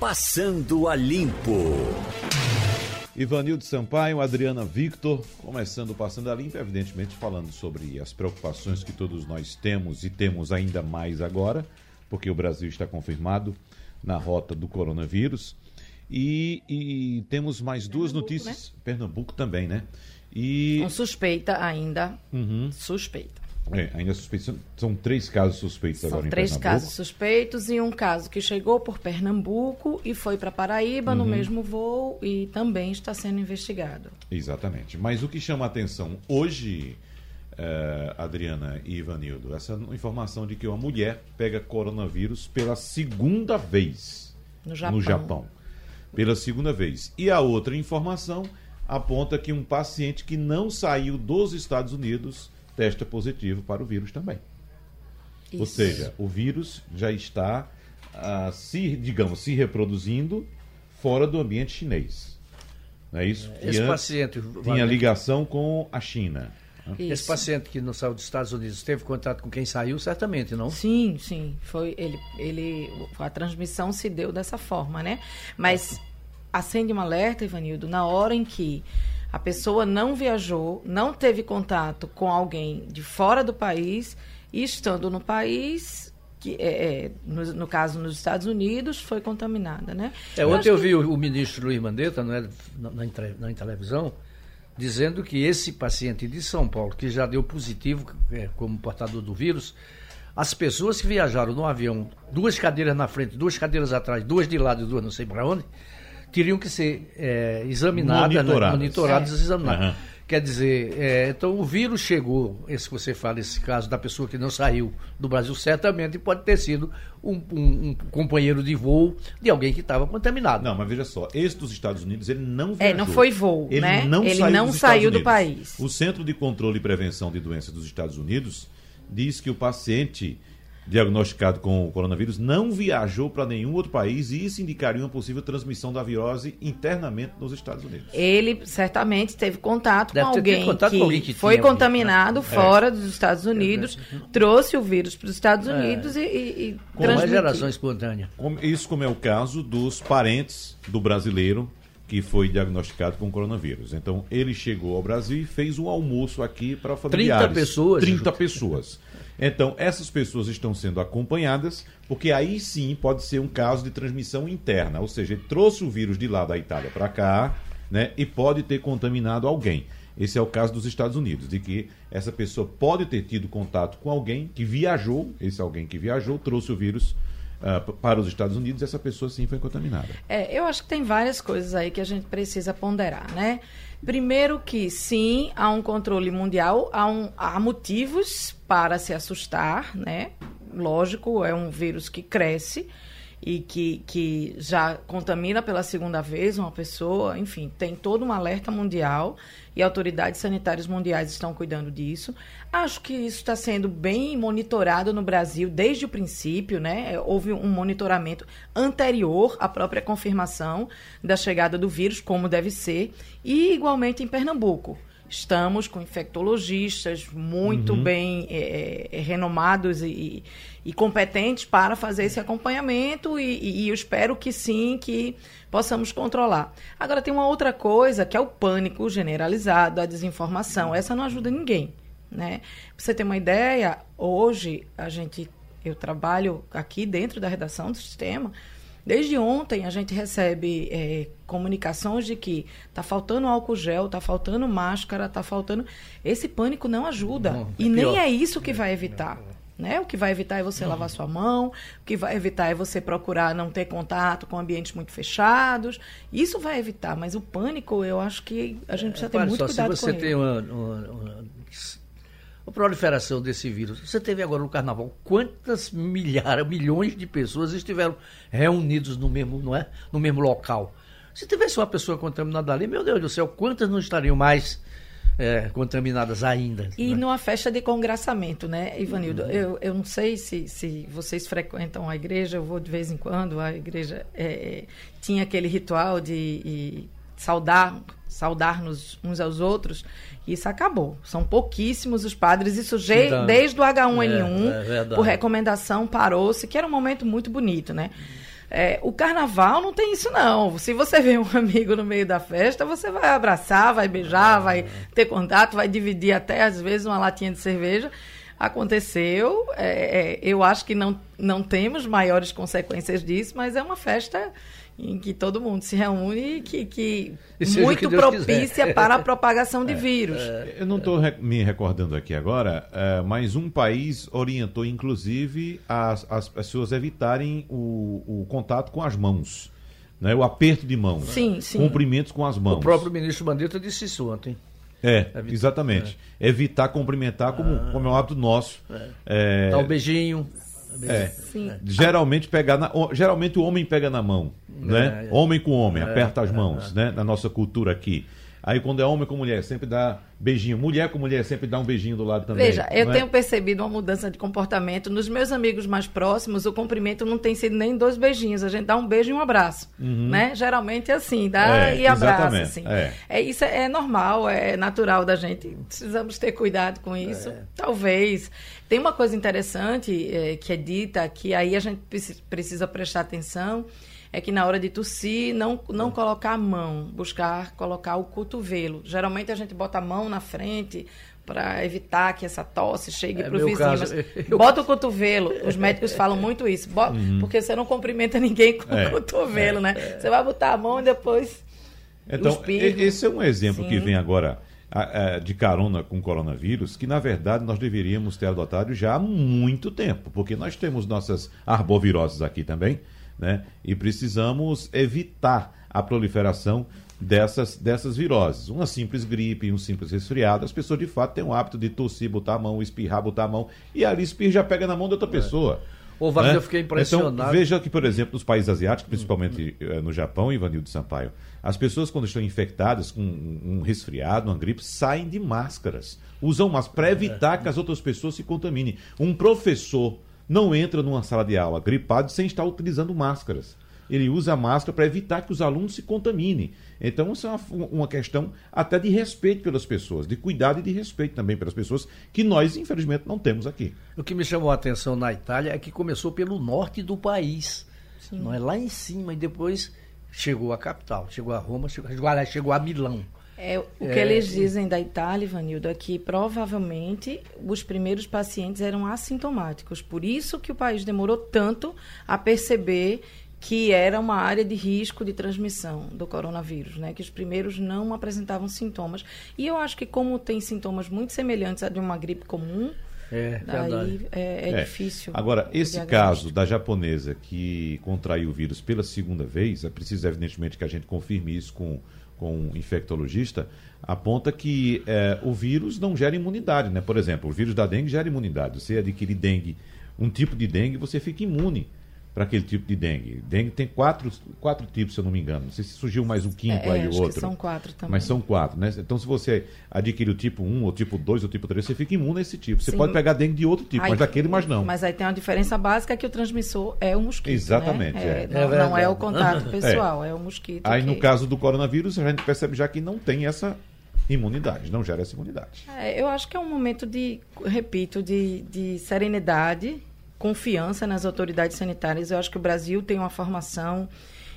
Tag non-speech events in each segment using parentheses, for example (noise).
Passando a Limpo. Ivanildo Sampaio, Adriana Victor, começando Passando a Limpo, evidentemente falando sobre as preocupações que todos nós temos e temos ainda mais agora, porque o Brasil está confirmado na rota do coronavírus. E, e temos mais duas Pernambuco, notícias. Né? Pernambuco também, né? E... Com suspeita ainda. Uhum. Suspeita. É, ainda suspeitos. São três casos suspeitos São agora em três casos suspeitos e um caso que chegou por Pernambuco e foi para Paraíba uhum. no mesmo voo e também está sendo investigado. Exatamente. Mas o que chama a atenção hoje, uh, Adriana e Ivanildo, essa informação de que uma mulher pega coronavírus pela segunda vez no Japão. No Japão pela segunda vez. E a outra informação aponta que um paciente que não saiu dos Estados Unidos testa positivo para o vírus também. Isso. Ou seja, o vírus já está uh, se, digamos, se reproduzindo fora do ambiente chinês. Não é isso? Esse paciente tinha ligação com a China. Isso. Esse paciente que não saiu dos Estados Unidos teve contato com quem saiu, certamente, não? Sim, sim. Foi ele, ele, a transmissão se deu dessa forma, né? Mas acende um alerta, Ivanildo, na hora em que a pessoa não viajou, não teve contato com alguém de fora do país e estando no país, que é, é no, no, caso nos Estados Unidos, foi contaminada, né? É, ontem eu, eu vi o, o, ministro Luiz Mandetta não é, na, na, na, televisão dizendo que esse paciente de São Paulo, que já deu positivo é, como portador do vírus, as pessoas que viajaram no avião, duas cadeiras na frente, duas cadeiras atrás, duas de lado e duas não sei para onde, teriam que ser é, examinadas, monitoradas, né? monitoradas é. examinadas. Uhum. Quer dizer, é, então o vírus chegou, esse que você fala, esse caso da pessoa que não saiu do Brasil, certamente pode ter sido um, um, um companheiro de voo de alguém que estava contaminado. Não, mas veja só, esse dos Estados Unidos, ele não viajou. É, não foi voo, ele né? Não ele saiu não saiu do país. O Centro de Controle e Prevenção de Doenças dos Estados Unidos diz que o paciente diagnosticado com o coronavírus não viajou para nenhum outro país e isso indicaria uma possível transmissão da virose internamente nos Estados Unidos. Ele certamente teve contato, com alguém, contato que com alguém, que foi contaminado né? fora é. dos Estados Unidos, é. trouxe o vírus para os Estados é. Unidos é. e, e, e com uma geração espontânea. Isso como é o caso dos parentes do brasileiro que foi diagnosticado com coronavírus. Então, ele chegou ao Brasil e fez um almoço aqui para familiares. 30 pessoas? 30 pessoas. Então, essas pessoas estão sendo acompanhadas, porque aí sim pode ser um caso de transmissão interna, ou seja, ele trouxe o vírus de lá da Itália para cá, né, e pode ter contaminado alguém. Esse é o caso dos Estados Unidos, de que essa pessoa pode ter tido contato com alguém que viajou, esse alguém que viajou trouxe o vírus uh, para os Estados Unidos, essa pessoa sim foi contaminada. É, eu acho que tem várias coisas aí que a gente precisa ponderar, né? Primeiro que sim, há um controle mundial, há, um, há motivos para se assustar, né? Lógico, é um vírus que cresce e que, que já contamina pela segunda vez uma pessoa, enfim, tem todo um alerta mundial e autoridades sanitárias mundiais estão cuidando disso. Acho que isso está sendo bem monitorado no Brasil desde o princípio, né? Houve um monitoramento anterior à própria confirmação da chegada do vírus, como deve ser, e igualmente em Pernambuco. Estamos com infectologistas muito uhum. bem é, é, renomados e, e, competentes para fazer esse acompanhamento e, e, eu espero que sim, que possamos controlar. Agora tem uma outra coisa que é o pânico generalizado, a desinformação. Essa não ajuda ninguém, né? Pra você ter uma ideia, hoje a gente eu trabalho aqui dentro da redação do sistema Desde ontem a gente recebe é, comunicações de que está faltando álcool gel, está faltando máscara, está faltando. Esse pânico não ajuda. Não, é e nem é isso que vai evitar. Né? O que vai evitar é você não. lavar sua mão, o que vai evitar é você procurar não ter contato com ambientes muito fechados. Isso vai evitar, mas o pânico, eu acho que a gente precisa ter muito só, cuidado se você tem uma, uma, uma a proliferação desse vírus. Você teve agora no carnaval quantas milhares, milhões de pessoas estiveram reunidos no mesmo, não é? no mesmo local. Se tivesse uma pessoa contaminada ali, meu Deus do céu, quantas não estariam mais é, contaminadas ainda? E né? numa festa de congraçamento, né, Ivanildo? Uhum. Eu, eu não sei se, se vocês frequentam a igreja, eu vou de vez em quando, a igreja é, tinha aquele ritual de saudar saudar-nos uns aos outros, isso acabou. São pouquíssimos os padres, isso já, desde o H1N1, é, é por recomendação, parou-se, que era um momento muito bonito, né? É, o carnaval não tem isso, não. Se você vê um amigo no meio da festa, você vai abraçar, vai beijar, vai ter contato, vai dividir até, às vezes, uma latinha de cerveja. Aconteceu. É, é, eu acho que não, não temos maiores consequências disso, mas é uma festa em que todo mundo se reúne e que, que E muito que propícia quiser. (laughs) para a propagação de vírus. Eu não estou me recordando aqui agora, eh, mas um país orientou, inclusive, as, as pessoas evitarem o, o contato com as mãos. Né? O aperto de mãos. Sim, sim. Cumprimentos com as mãos. O próprio ministro Mandetta disse isso ontem. É, Evita- exatamente. Evitar cumprimentar como, como é um hábito nosso. É, Dá um beijinho. É. Sim. Geralmente, pegar na, o- geralmente o homem pega na mão, né? é. Homem com homem, aperta as mãos, né? Na nossa cultura aqui. Aí quando é homem com mulher, sempre dá beijinho. Mulher com mulher, sempre dá um beijinho do lado também. Veja, eu é? tenho percebido uma mudança de comportamento. Nos meus amigos mais próximos, o cumprimento não tem sido nem dois beijinhos. A gente dá um beijo e um abraço. Né? Geralmente é assim, dá Uhum. É, e abraça. Assim. é. É, isso é, é normal, é natural da gente. Precisamos ter cuidado com isso. É. Talvez. Tem uma coisa interessante é, que é dita, que aí a gente preci- precisa prestar atenção. É que na hora de tossir, não, não colocar a mão, buscar colocar o cotovelo. Geralmente a gente bota a mão na frente para evitar que essa tosse chegue É para o vizinho. caso. Eu- bota o cotovelo. Os médicos falam muito isso. Bo- Porque você não cumprimenta ninguém com Uhum. É, o cotovelo, né? Você vai botar a mão e depois. Então, esse é um exemplo Sim. que vem agora de carona com o coronavírus, que na verdade nós deveríamos ter adotado já há muito tempo, porque nós temos nossas arboviroses aqui também, né? E precisamos evitar a proliferação dessas, dessas viroses. Uma simples gripe, um simples resfriado, as pessoas de fato têm o hábito de tossir, botar a mão, espirrar, botar a mão, e ali espirra já pega na mão de outra pessoa. Ô, Wagner, né? eu fiquei impressionado. Então, veja que, por exemplo, nos países asiáticos, principalmente eh, no Japão, Ivanildo Sampaio, as pessoas, quando estão infectadas com um um resfriado, uma gripe, saem de máscaras. Usam máscara para evitar que as outras pessoas se contaminem. Um professor não entra numa sala de aula gripado sem estar utilizando máscaras. Ele usa a máscara para evitar que os alunos se contaminem. Então, isso é uma, uma questão até de respeito pelas pessoas, de cuidado e de respeito também pelas pessoas, que nós, infelizmente, não temos aqui. O que me chamou a atenção na Itália é que começou pelo norte do país. Não é lá em cima e depois chegou à capital, chegou a Roma, chegou, chegou, a Milão. É, o que É, eles dizem da Itália, Ivanildo, é que provavelmente os primeiros pacientes eram assintomáticos. Por isso que o país demorou tanto a perceber que era uma área de risco de transmissão do coronavírus, né? Que os primeiros não apresentavam sintomas. E eu acho que como tem sintomas muito semelhantes a de uma gripe comum, É, daí é, é É. difícil. Agora, esse caso da japonesa que contraiu o vírus pela segunda vez, é preciso evidentemente que a gente confirme isso com, com um infectologista, aponta que é, o vírus não gera imunidade, né? Por exemplo, o vírus da dengue gera imunidade. Você adquire dengue, um tipo de dengue, você fica imune para aquele tipo de dengue. Dengue tem quatro, quatro tipos, se eu não me engano. Não sei se surgiu mais um quinto É, aí, acho o outro. que são quatro também. Mas são quatro, né? Então, se você adquire o tipo 1, ou tipo 2, ou tipo 3, você fica imune a esse tipo. Você Sim. pode pegar dengue de outro tipo, Aí- mas daquele, mas não. Mas aí tem uma diferença básica que o transmissor é o mosquito. Exatamente, Né? é. não, É não é o contato (laughs) pessoal, é, o mosquito. Aí, no que- caso do coronavírus, a gente percebe já que não tem essa imunidade, não gera essa imunidade. É, eu acho que é um momento de, repito, de, de serenidade, confiança nas autoridades sanitárias. Eu acho que o Brasil tem uma formação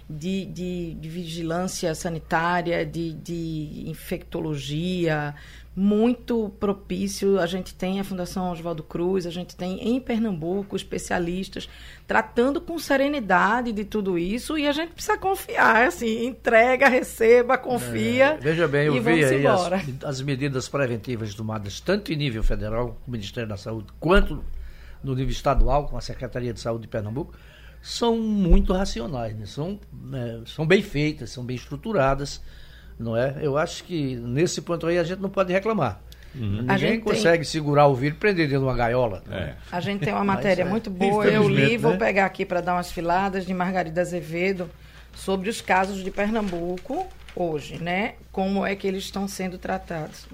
de, de, de vigilância sanitária, de, de infectologia, muito propício. A gente tem a Fundação Oswaldo Cruz, a gente tem em Pernambuco especialistas tratando com serenidade de tudo isso e a gente precisa confiar, assim, entrega, receba, confia. É, Veja bem, eu vi aí as, as medidas preventivas tomadas tanto em nível federal, o Ministério da Saúde, quanto no nível estadual, com a Secretaria de Saúde de Pernambuco, são muito racionais, né? são, né, são bem feitas, são bem estruturadas, não é? Eu acho que nesse ponto aí a gente não pode reclamar. A Ninguém gente tem- consegue segurar o vírus e prender dentro de uma gaiola. é? A gente tem uma matéria é, muito boa, eu li, infelizmente, vou né? pegar aqui para dar umas filadas de Margarida Azevedo sobre os casos de Pernambuco hoje, né? Como é que eles estão sendo tratados.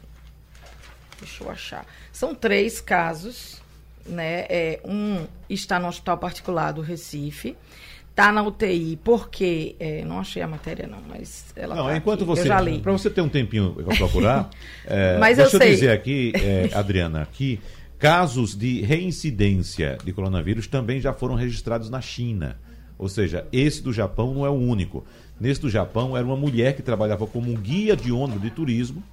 Deixa eu achar. São três casos, né? É, um está no hospital particular do Recife, está na UTI, porque é, não achei a matéria não, mas ela Não, tá enquanto aqui. você. eu. Para você ter um tempinho para procurar, (laughs) é, Mas eu deixa eu, sei. dizer aqui, é, (laughs) Adriana, que casos de reincidência de coronavírus também já foram registrados na China. Ou seja, esse do Japão não é o único. Nesse do Japão era uma mulher que trabalhava como um guia de ônibus de turismo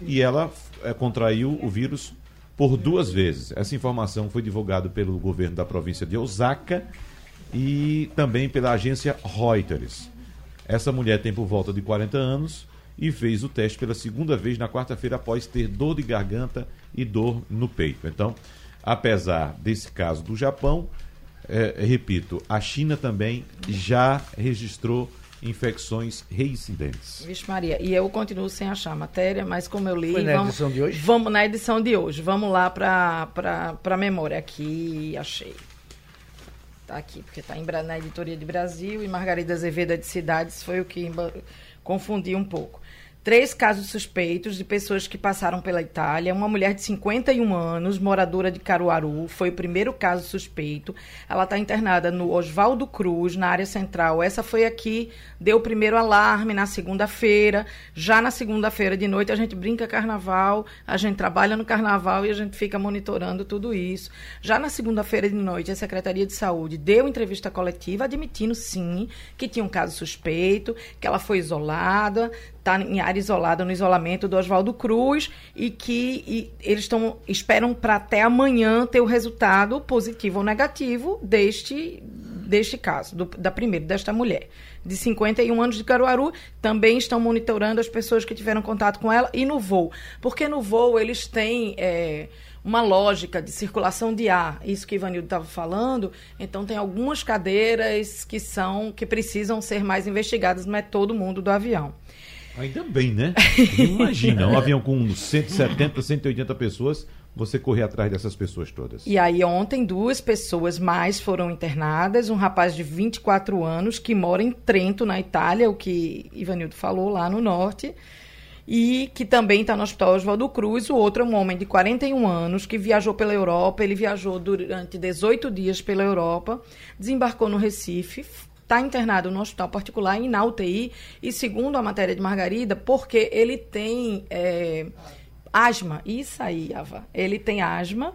e ela é, contraiu o vírus por duas vezes. Essa informação foi divulgada pelo governo da província de Osaka e também pela agência Reuters. Essa mulher tem por volta de 40 anos e fez o teste pela segunda vez na quarta-feira após ter dor de garganta e dor no peito. Então, apesar desse caso do Japão, é, repito, a China também já registrou infecções reincidentes. Vixe Maria, e eu continuo sem achar a matéria, mas como eu li... Foi na vamos, edição de hoje? Vamos na edição de hoje. Vamos lá para a memória aqui, achei. Tá aqui, porque está na editoria de Brasil e Margarida Azevedo de Cidades foi o que confundiu um pouco três casos suspeitos de pessoas que passaram pela Itália. Uma mulher de 51 anos, moradora de Caruaru, foi o primeiro caso suspeito. Ela está internada no Oswaldo Cruz, na área central. Essa foi aqui, deu o primeiro alarme na segunda-feira. Já na segunda-feira de noite, a gente brinca carnaval, a gente trabalha no carnaval e a gente fica monitorando tudo isso. Já na segunda-feira de noite, a Secretaria de Saúde deu entrevista coletiva admitindo, sim, que tinha um caso suspeito, que ela foi isolada, está em área isolada, no isolamento do Oswaldo Cruz, e que e eles estão esperam para até amanhã ter o resultado positivo ou negativo deste, deste caso, do, da primeira, desta mulher. De 51 anos de Caruaru, também estão monitorando as pessoas que tiveram contato com ela e no voo. Porque no voo eles têm. É, uma lógica de circulação de ar, isso que Ivanildo estava falando, então tem algumas cadeiras que são que precisam ser mais investigadas, não é todo mundo do avião. Ainda bem, né? Imagina, um avião com 170, 180 pessoas, você correr atrás dessas pessoas todas. E aí, ontem, duas pessoas mais foram internadas. Um rapaz de 24 anos que mora em Trento, na Itália, o que Ivanildo falou lá no norte. E que também está no Hospital Oswaldo Cruz. O outro é um homem de 41 anos que viajou pela Europa. Ele viajou durante 18 dias pela Europa, desembarcou no Recife, está internado no hospital particular e na UTI, e segundo a matéria de Margarida, porque ele tem é, asma. Isso aí, Ava. Ele tem asma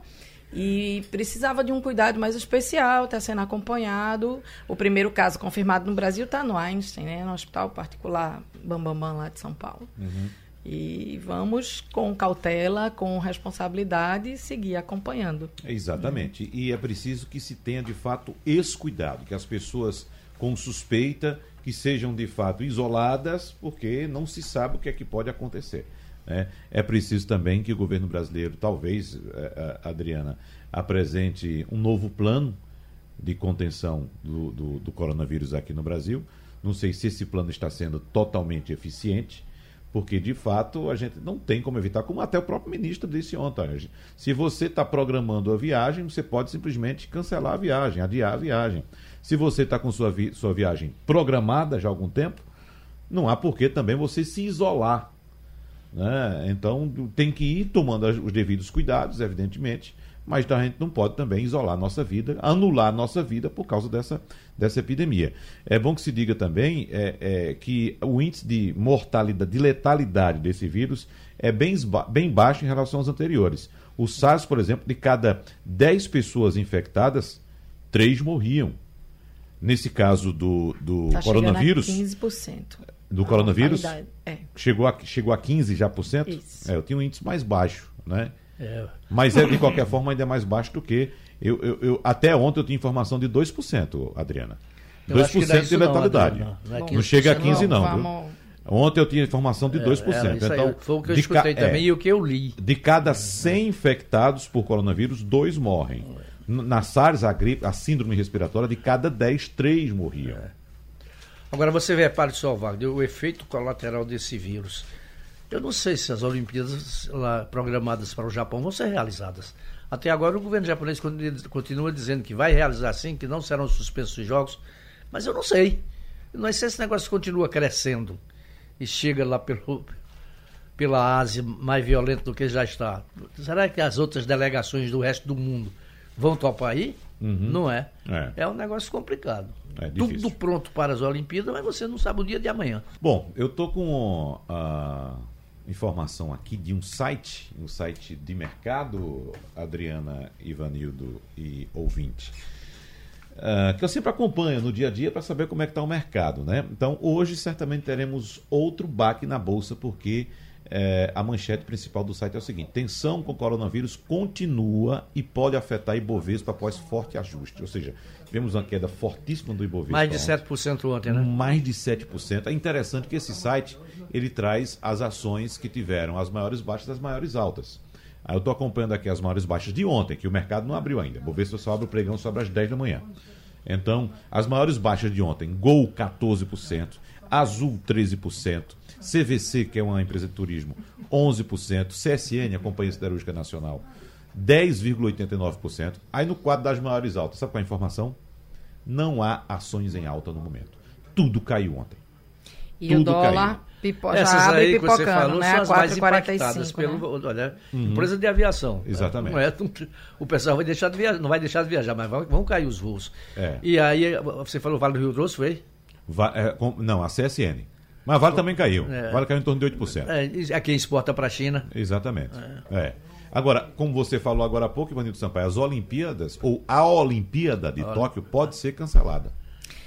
e precisava de um cuidado mais especial, está sendo acompanhado. O primeiro caso confirmado no Brasil está no Einstein, né, no hospital particular Bambambam Bam Bam, lá de São Paulo. Uhum. E vamos com cautela, com responsabilidade, seguir acompanhando. Exatamente. E é preciso que se tenha de fato esse cuidado, que as pessoas com suspeita que sejam de fato isoladas, porque não se sabe o que é que pode acontecer. Né? É preciso também que o governo brasileiro, talvez, eh, eh, Adriana, apresente um novo plano de contenção do, do, do coronavírus aqui no Brasil. Não sei se esse plano está sendo totalmente eficiente, porque de fato a gente não tem como evitar, como até o próprio ministro disse ontem. Se você está programando a viagem, você pode simplesmente cancelar a viagem, adiar a viagem. Se você está com sua, vi sua viagem programada já há algum tempo, não há por que também você se isolar. Né? Então tem que ir tomando os devidos cuidados, evidentemente, mas a gente não pode também isolar a nossa vida, anular a nossa vida por causa dessa, dessa epidemia. É bom que se diga também é, é, que o índice de mortalidade, de letalidade desse vírus é bem, bem baixo em relação aos anteriores. O SARS, por exemplo, de cada 10 pessoas infectadas, 3 morriam. Nesse caso do, do tá coronavírus. 15%. Do coronavírus? É. Chegou, a, chegou a 15 já por cento? Isso. É, eu tinha um índice mais baixo, né? É. Mas é de qualquer (laughs) forma ainda é mais baixo do que. Eu, eu, eu até ontem eu tinha informação de 2%, Adriana. 2% de letalidade. Não, não, não, não chega a 15, não. Vamos... Ontem eu tinha informação de 2%. É, é, então, foi o que eu escutei também é, e o que eu li. De cada 100 infectados por coronavírus, dois morrem. Na SARS, a, gripe, a síndrome respiratória, de cada 10, 3 morriam. É. Agora você vê, para só, Wagner, o efeito colateral desse vírus. Eu não sei se as Olimpíadas lá, programadas para o Japão vão ser realizadas. Até agora o governo japonês continua dizendo que vai realizar sim, que não serão suspensos os jogos, mas eu não sei. Eu não sei se esse negócio continua crescendo e chega lá pelo, pela Ásia mais violento do que já está. Será que as outras delegações do resto do mundo vão topar aí? Uhum. Não é. é. é. um negócio complicado. É Tudo pronto para as Olimpíadas, mas você não sabe o dia de amanhã. Bom, eu tô com a informação aqui de um site, um site de mercado, Adriana, Ivanildo e ouvinte. uh, que eu sempre acompanho no dia a dia para saber como é que está o mercado. Né? Então, hoje certamente teremos outro baque na Bolsa, porque é, a manchete principal do site é o seguinte: tensão com o coronavírus continua e pode afetar Ibovespa após forte ajuste. Ou seja, tivemos uma queda fortíssima do Ibovespa. Mais de 7% ontem, né? Mais de 7%. É interessante que esse site ele traz as ações que tiveram as maiores baixas e as maiores altas. Aí eu estou acompanhando aqui as maiores baixas de ontem, que o mercado não abriu ainda. Ibovespa só abre o pregão sobre as 10 da manhã. Então, as maiores baixas de ontem: Gol 14%, Azul 13%. CVC, que é uma empresa de turismo, 11%, CSN, a Companhia Siderúrgica Nacional, 10,89%. Aí no quadro das maiores altas, sabe qual é a informação? Não há ações em alta no momento. Tudo caiu ontem. E Tudo o dólar pipo, já Essas aí que você falou né? são as mais impactadas 4,45, pelo, né? olha, empresa de aviação. Exatamente. Não é, o pessoal vai deixar de viajar, não vai deixar de viajar, mas vão, vão cair os voos. É. E aí, você falou Vale do Rio Grosso, foi? Va- é, com- não, a CSN. Mas a Vale também caiu. É. Vale caiu em torno de 8%. É, é quem exporta para a China. Exatamente. É. Agora, como você falou agora há pouco, Ivanildo Sampaio, as Olimpíadas, ou a Olimpíada de Tóquio, pode ser cancelada.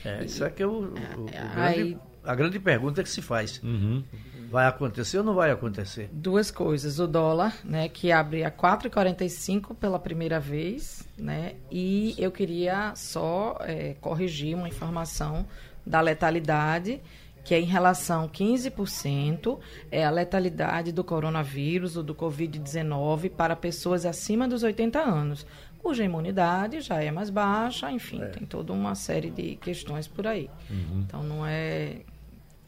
É, isso é que é o, o- o Aí- grande, a grande pergunta que se faz. Uhum. Vai acontecer ou não vai acontecer? Duas coisas. O dólar, né, que abre a 4,45 pela primeira vez, né? E eu queria só é, corrigir uma informação da letalidade, que é em relação 15%, é a letalidade do coronavírus ou do Covid-19 para pessoas acima dos 80 anos, cuja imunidade já é mais baixa, enfim, tem toda uma série de questões por aí. Então não é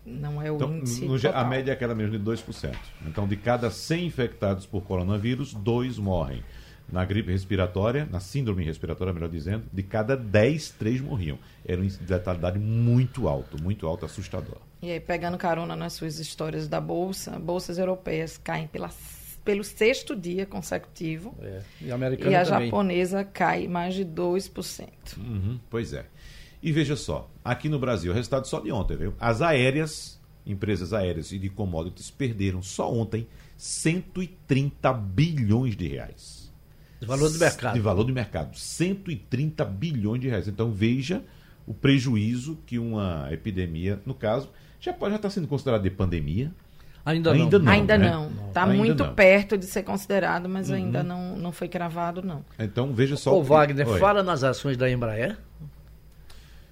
não é o Então, índice no ge- a total. média é aquela mesmo de 2%. Então, de cada 100 infectados por coronavírus, dois morrem. Na gripe respiratória, na síndrome respiratória, melhor dizendo, de cada 10, 3 morriam. Era um índice de letalidade muito alto, muito alto, assustador. E aí, pegando carona nas suas histórias da Bolsa, bolsas europeias caem pela, pelo sexto dia consecutivo É. E a americana e a também. japonesa cai mais de 2%. Uhum, pois é. E veja só, aqui no Brasil, o resultado só de ontem, viu? As aéreas, empresas aéreas e de commodities perderam só ontem 130 bilhões de reais. De valor do mercado. De valor do mercado. 130 bilhões de reais. Então veja o prejuízo que uma epidemia, no caso, já pode já estar sendo considerada de pandemia. Ainda, Ainda não. Não, ainda né? não. Está muito não. Uhum. perto de ser considerado, mas ainda não, não foi cravado, não. Então veja só. Ô, o que- Wagner, Oi. fala nas ações da Embraer.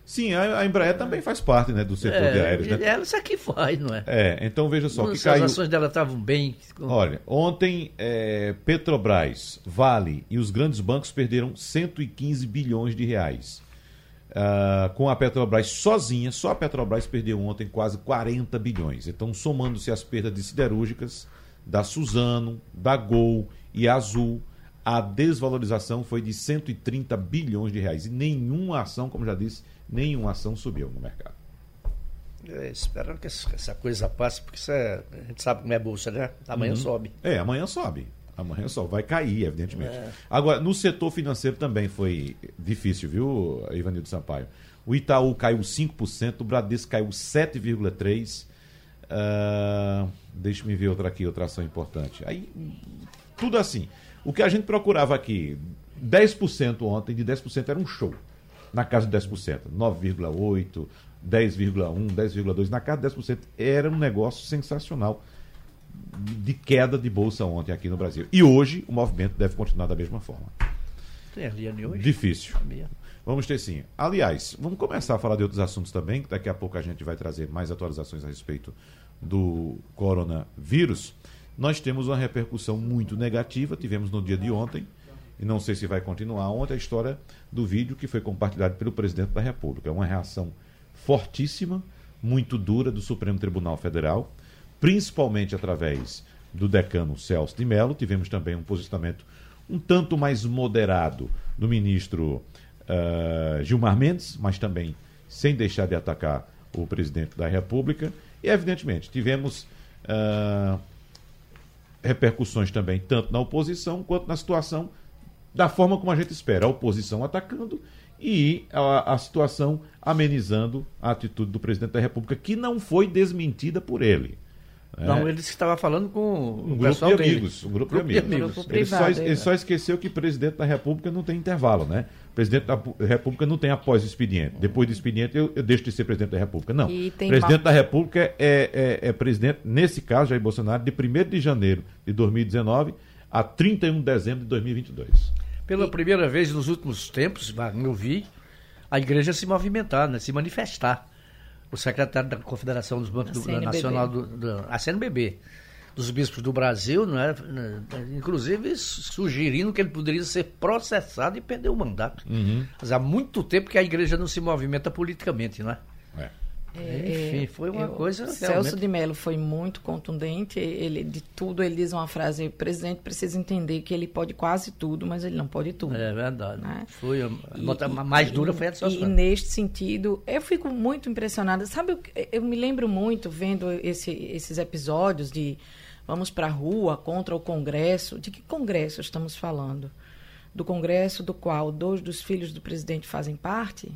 Sim, a, a Embraer também faz parte né, do setor de aéreos. Né? ela isso aqui faz, não é? É, então veja só que As caiu. ações dela estavam bem. Olha, ontem é, Petrobras, Vale e os grandes bancos perderam 115 bilhões de reais. Ah, com a Petrobras sozinha, só a Petrobras perdeu ontem quase 40 bilhões. Então, somando-se as perdas de siderúrgicas, da Suzano, da Gol e Azul, a desvalorização foi de 130 bilhões de reais. E nenhuma ação, como já disse, nenhuma ação subiu no mercado. É, espero que essa coisa passe, porque é, a gente sabe como é bolsa, né? Amanhã sobe. É, amanhã sobe. Amanhã só vai cair, evidentemente. Agora, no setor financeiro também foi difícil, viu, Ivanildo Sampaio? O Itaú caiu 5%, o Bradesco caiu 7,3%. Ah, Deixa-me ver outra aqui, outra ação importante. Aí, tudo assim. O que a gente procurava aqui, 10% ontem, de 10% era um show. Na casa de 10%. 9,8%, 10,1%, 10,2%. Na casa de 10% era um negócio sensacional de queda de bolsa ontem aqui no Brasil. E hoje o movimento deve continuar da mesma forma. Tem hoje. Difícil. Vamos ter sim. Aliás, vamos começar a falar de outros assuntos também, que daqui a pouco a gente vai trazer mais atualizações a respeito do coronavírus. Nós temos uma repercussão muito negativa, tivemos no dia de ontem, e não sei se vai continuar ontem, a história do vídeo que foi compartilhado pelo presidente da República. É uma reação fortíssima, muito dura do Supremo Tribunal Federal, principalmente através do decano Celso de Mello. Tivemos também um posicionamento um tanto mais moderado do ministro ah, Gilmar Mendes, mas também sem deixar de atacar o presidente da República. E, evidentemente, tivemos ah, repercussões também, tanto na oposição quanto na situação da forma como a gente espera. A oposição atacando e a, a situação amenizando a atitude do presidente da República, que não foi desmentida por ele. É. Não, ele estava falando com Um o grupo de dele. amigos. Um grupo, Grupo de de amigos. amigos. Ele, só, Privado, ele só esqueceu que presidente da República não tem intervalo, né? Presidente da República não tem após expediente. Depois do expediente, eu, eu deixo de ser presidente da República. Não. E presidente da República é, é, é presidente, nesse caso, Jair Bolsonaro, de 1 de janeiro de 2019 a 31 de dezembro de 2022. Pela primeira vez nos últimos tempos, eu vi a igreja se movimentar, né, se manifestar. O secretário da Confederação dos Bancos do. Nacional, do, do- a CNBB, dos bispos do Brasil, né, né, inclusive sugerindo que ele poderia ser processado e perder o mandato. Mas há muito tempo que a igreja não se movimenta politicamente, né? É. Enfim, foi uma eu- coisa Celso realmente... de Mello foi muito contundente. Ele, de tudo, ele diz uma frase: o presidente precisa entender que ele pode quase tudo, mas ele não pode tudo. É verdade. Né? Foi a, E- nota e- mais dura e- foi a de E Sócio. neste sentido, eu fico muito impressionada. Sabe, o que- eu me lembro muito vendo esse- esses episódios de vamos para a rua contra o Congresso. De que Congresso estamos falando? Do Congresso do qual dois dos filhos do presidente fazem parte?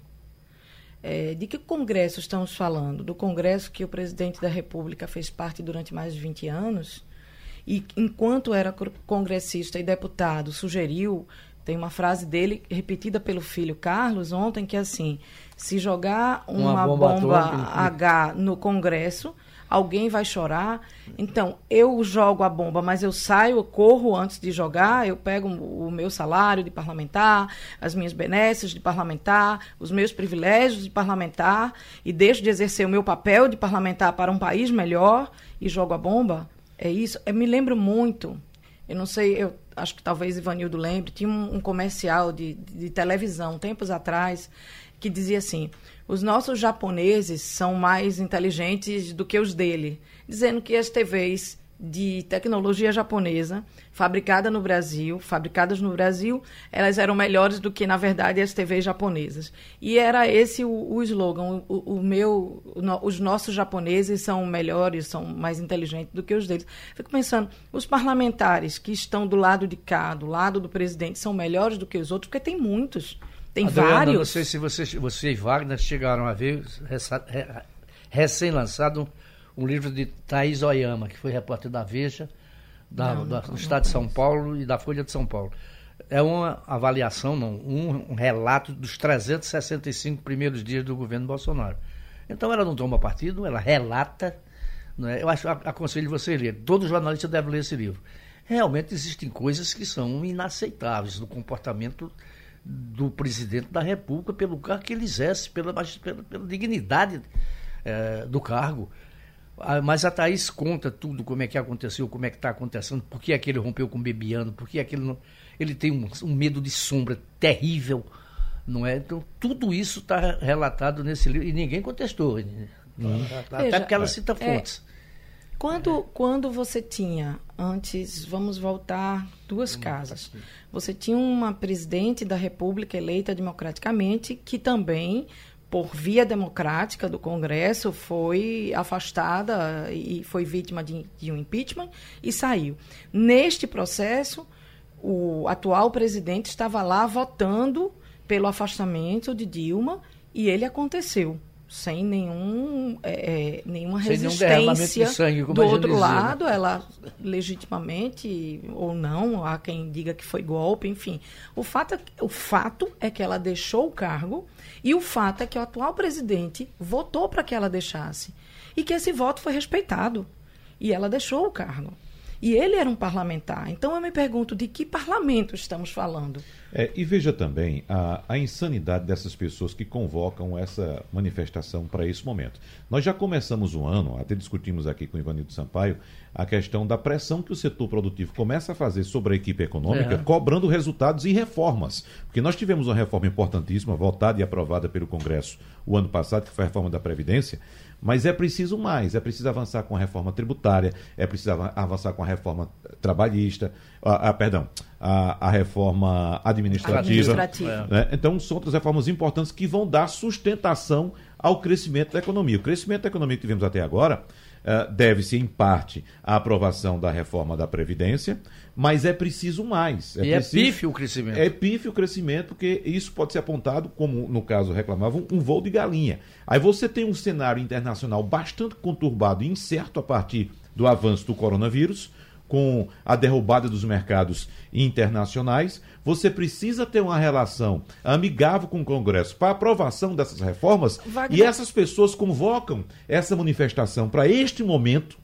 É, de que Congresso estamos falando? Do Congresso que o presidente da República fez parte durante mais de 20 anos? E enquanto era congressista e deputado, sugeriu, tem uma frase dele repetida pelo filho Carlos ontem, que é assim: se jogar Uma uma, bomba bomba. H no Congresso, alguém vai chorar. Então, eu jogo a bomba, mas eu saio, eu corro antes de jogar, eu pego o meu salário de parlamentar, as minhas benesses de parlamentar, os meus privilégios de parlamentar e deixo de exercer o meu papel de parlamentar para um país melhor e jogo a bomba. É isso. Eu me lembro muito. Eu não sei, eu acho que talvez Ivanildo lembre, tinha um, um comercial de, de televisão, tempos atrás, que dizia assim: os nossos japoneses são mais inteligentes do que os dele, dizendo que as TVs de tecnologia japonesa, fabricada no Brasil, fabricadas no Brasil, elas eram melhores do que, na verdade, as TVs japonesas. E era esse o, o slogan, o, o meu, o os nossos japoneses são melhores, são mais inteligentes do que os deles. Fico pensando, os parlamentares que estão do lado de cá, do lado do presidente, são melhores do que os outros, porque tem muitos. Tem Adriana, vários. Não sei se você, você e Wagner chegaram a ver recém-lançado um livro de Thaís Oyama, que foi repórter da Veja, da- Não, da- do não Estado de São. Paulo e da Folha de São Paulo. É uma avaliação, não, um, um relato dos 365 primeiros dias do governo Bolsonaro. Então ela não toma partido, ela relata. Não é? Eu acho, a- aconselho você ler. Todo jornalista deve ler esse livro. Realmente existem coisas que são inaceitáveis no comportamento do presidente da República pelo cargo que ele exerce, pela, pela, pela dignidade eh, do cargo. Ah, Mas a Thaís conta tudo, como é que aconteceu, como é que está acontecendo, por que é que ele rompeu com o Bebiano, por que é que ele não. Ele tem um, um medo de sombra terrível, não é? Então, tudo isso está relatado nesse livro e ninguém contestou. né? Até Veja, porque ela cita é, fontes. Quando, quando você tinha, antes, vamos voltar duas casas, você tinha uma presidente da República eleita democraticamente que também, por via democrática do Congresso, foi afastada e foi vítima de, de um impeachment e saiu. Neste processo, o atual presidente estava lá votando pelo afastamento de Dilma e ele aconteceu. Sem nenhum, é, é, nenhuma Sem resistência sangue, do outro dizia, né? lado, ela legitimamente ou não, há quem diga que foi golpe, enfim. O fato, é, o fato é que ela deixou o cargo e o fato é que o atual presidente votou para que ela deixasse e que esse voto foi respeitado e ela deixou o cargo. E ele era um parlamentar. Então eu me pergunto de que parlamento estamos falando? É, e veja também a, a insanidade dessas pessoas que convocam essa manifestação para esse momento. Nós já começamos o ano, até discutimos aqui com o Ivanildo Sampaio, a questão da pressão que o setor produtivo começa a fazer sobre a equipe econômica, É. cobrando resultados e reformas. Porque nós tivemos uma reforma importantíssima, votada e aprovada pelo Congresso o ano passado, que foi a reforma da Previdência, mas é preciso mais, é preciso avançar com a reforma tributária, é preciso ava- avançar com a reforma trabalhista, a, a- perdão, a, a reforma administrativa. Administrativa. né? Então, são outras reformas importantes que vão dar sustentação ao crescimento da economia. O crescimento da economia que tivemos até agora eh, deve-se, em parte, à aprovação da reforma da Previdência, mas é preciso mais. e é preciso- pífio o crescimento. é pífio o crescimento, porque isso pode ser apontado, como no caso reclamavam, um voo de galinha. Aí você tem um cenário internacional bastante conturbado e incerto a partir do avanço do coronavírus, com a derrubada dos mercados internacionais, você precisa ter uma relação amigável com o Congresso para aprovação dessas reformas Wagner- e essas pessoas convocam essa manifestação para este momento,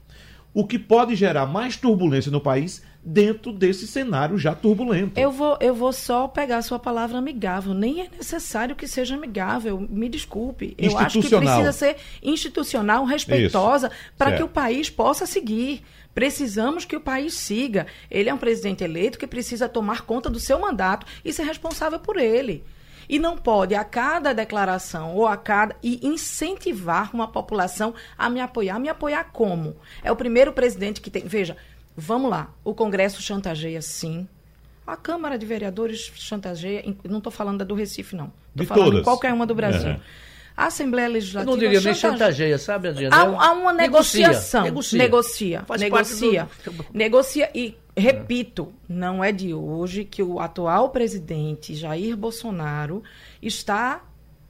o que pode gerar mais turbulência no país dentro desse cenário já turbulento. Eu vou, eu vou só pegar a sua palavra amigável. Nem é necessário que seja amigável. Me desculpe. Eu acho que precisa ser institucional, respeitosa, para que o país possa seguir. Precisamos que o país siga. Ele é um presidente eleito que precisa tomar conta do seu mandato e ser responsável por ele. E não pode, a cada declaração ou a cada. e incentivar uma população a me apoiar. Me apoiar como? É o primeiro presidente que tem. Veja, vamos lá. O Congresso chantageia sim. A Câmara de Vereadores chantageia. Não estou falando da do Recife, não. Estou De falando todas. em qualquer uma do Brasil. É. A Assembleia Eu Legislativa. não diria nem chantageia. chantageia, sabe, Adriana? Há, há uma negocia, negociação. Negocia. Negocia. Negocia. do- Negocia. (laughs) E, repito, não é de hoje que o atual presidente Jair Bolsonaro está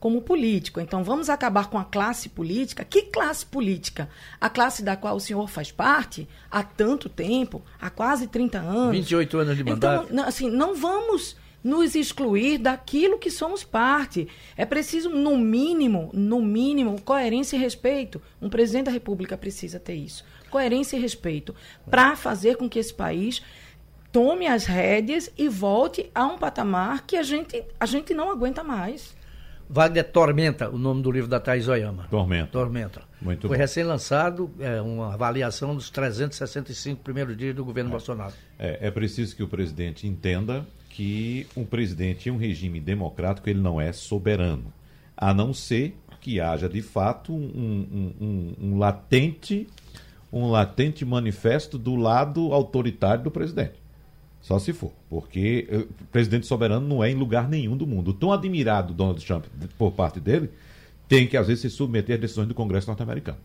como político. Então, vamos acabar com a classe política. Que classe política? A classe da qual o senhor faz parte há tanto tempo, há quase 30 anos. 28 anos de mandato. Então, não, assim, não vamos nos excluir daquilo que somos parte. É preciso, no mínimo, no mínimo, coerência e respeito. Um presidente da República precisa ter isso. Coerência e respeito para fazer com que esse país tome as rédeas e volte a um patamar que a gente, a gente não aguenta mais. Wagner Tormenta, o nome do livro da Thais Oyama. Tormenta. Tormenta. Muito Foi recém-lançado, é, uma avaliação dos 365 primeiros dias do governo Bolsonaro. É, é preciso que o presidente entenda que um presidente em um regime democrático ele não é soberano, a não ser que haja de fato um, um- um- um latente um latente manifesto do lado autoritário do presidente. Só se for, porque eh, o presidente soberano não é em lugar nenhum do mundo. O tão admirado Donald Trump por parte dele tem que às vezes se submeter às decisões do Congresso norte-americano,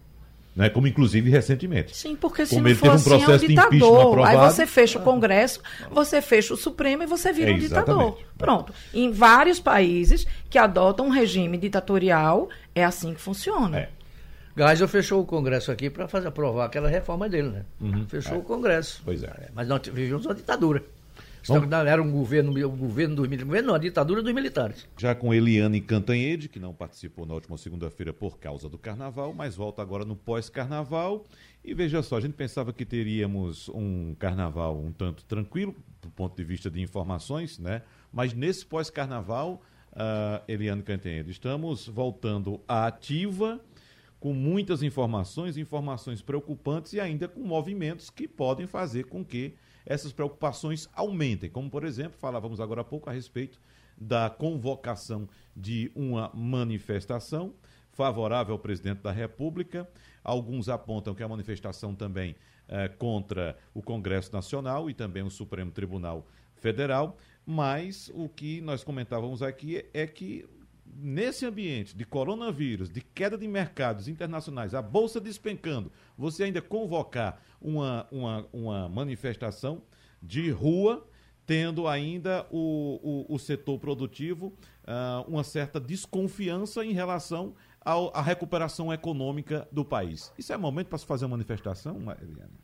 né? Como inclusive recentemente. Sim, porque se Como não for um assim, é um processo de impeachment ditador. Aí você fecha o Congresso, você fecha o Supremo e você vira É, um ditador. Pronto. Em vários países que adotam um regime ditatorial, é assim que funciona. É. Geisel fechou o Congresso aqui para fazer aprovar aquela reforma dele, né? Fechou o Congresso. Pois é. Mas nós vivíamos uma ditadura. Então, era um governo, um governo dos militares. Não, a ditadura dos militares. Já com Eliane Cantanhede, que não participou na última segunda-feira por causa do carnaval, mas volta agora no pós-carnaval. E veja só, a gente pensava que teríamos um carnaval um tanto tranquilo, do ponto de vista de informações, né? Mas nesse pós-carnaval, ah, Eliane Cantanhede, estamos voltando à ativa, com muitas informações, informações preocupantes e ainda com movimentos que podem fazer com que essas preocupações aumentem. Como, por exemplo, falávamos agora há pouco a respeito da convocação de uma manifestação favorável ao presidente da República. Alguns apontam que a manifestação também é contra o Congresso Nacional e também o Supremo Tribunal Federal. Mas o que nós comentávamos aqui é que nesse ambiente de coronavírus, de queda de mercados internacionais, a bolsa despencando, você ainda convocar uma, uma, uma manifestação de rua, tendo ainda o, o, o setor produtivo ah, uma certa desconfiança em relação ao- à recuperação econômica do país. Isso é momento para se fazer uma manifestação, Eliane?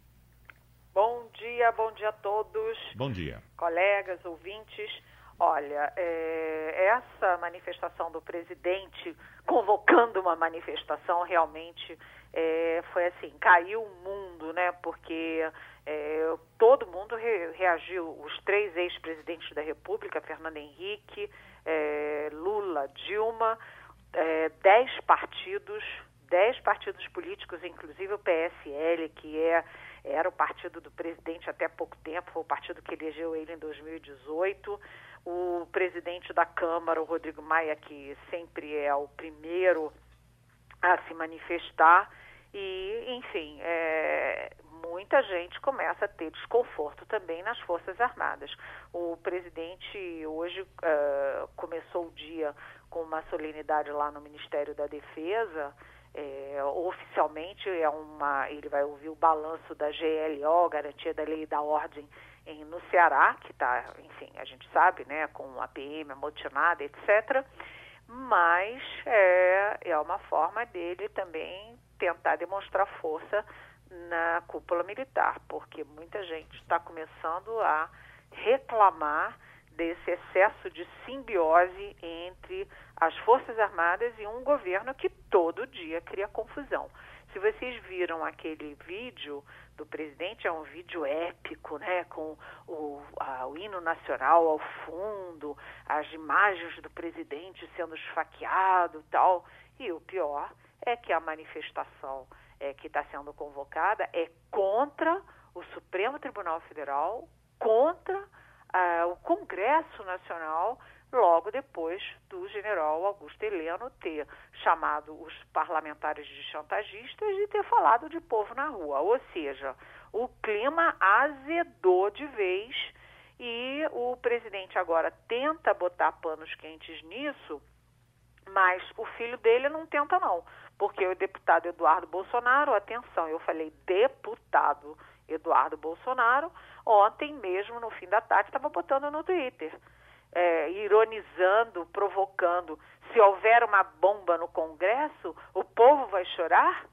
Bom dia, bom dia a todos, Bom dia. colegas, ouvintes. Olha, é, essa manifestação do presidente convocando uma manifestação realmente é, foi assim, caiu o mundo, né? Porque é, todo mundo re- reagiu, os três ex-presidentes da República, Fernando Henrique, é, Lula, Dilma, é, dez partidos, dez partidos políticos, inclusive o PSL, que é, era o partido do presidente até pouco tempo, foi o partido que elegeu ele em 2018. O presidente da Câmara, o Rodrigo Maia, que sempre é o primeiro a se manifestar. E, enfim, é, muita gente começa a ter desconforto também nas Forças Armadas. O presidente hoje eh, começou o dia com uma solenidade lá no Ministério da Defesa. É, oficialmente é uma, ele vai ouvir o balanço da GLO, Garantia da Lei e da Ordem, em, no Ceará, que está, enfim, a gente sabe, né, com a PM amotinada, etc. Mas é, é uma forma dele também tentar demonstrar força na cúpula militar, porque muita gente está começando a reclamar desse excesso de simbiose entre as Forças Armadas e um governo que todo dia cria confusão. Se vocês viram aquele vídeo do presidente, é um vídeo épico, né? Com o, a, o hino nacional ao fundo, as imagens do presidente sendo esfaqueado tal. E o pior é que a manifestação é, que está sendo convocada é contra o Supremo Tribunal Federal, contra o Congresso Nacional, logo depois do general Augusto Heleno ter chamado os parlamentares de chantagistas e ter falado de povo na rua. Ou seja, o clima azedou de vez e o presidente agora tenta botar panos quentes nisso, mas o filho dele não tenta não, porque o deputado Eduardo Bolsonaro, atenção, eu falei deputado Eduardo Bolsonaro, ontem mesmo, no fim da tarde, estava botando no Twitter, é, ironizando, provocando. Se houver uma bomba no Congresso, o povo vai chorar?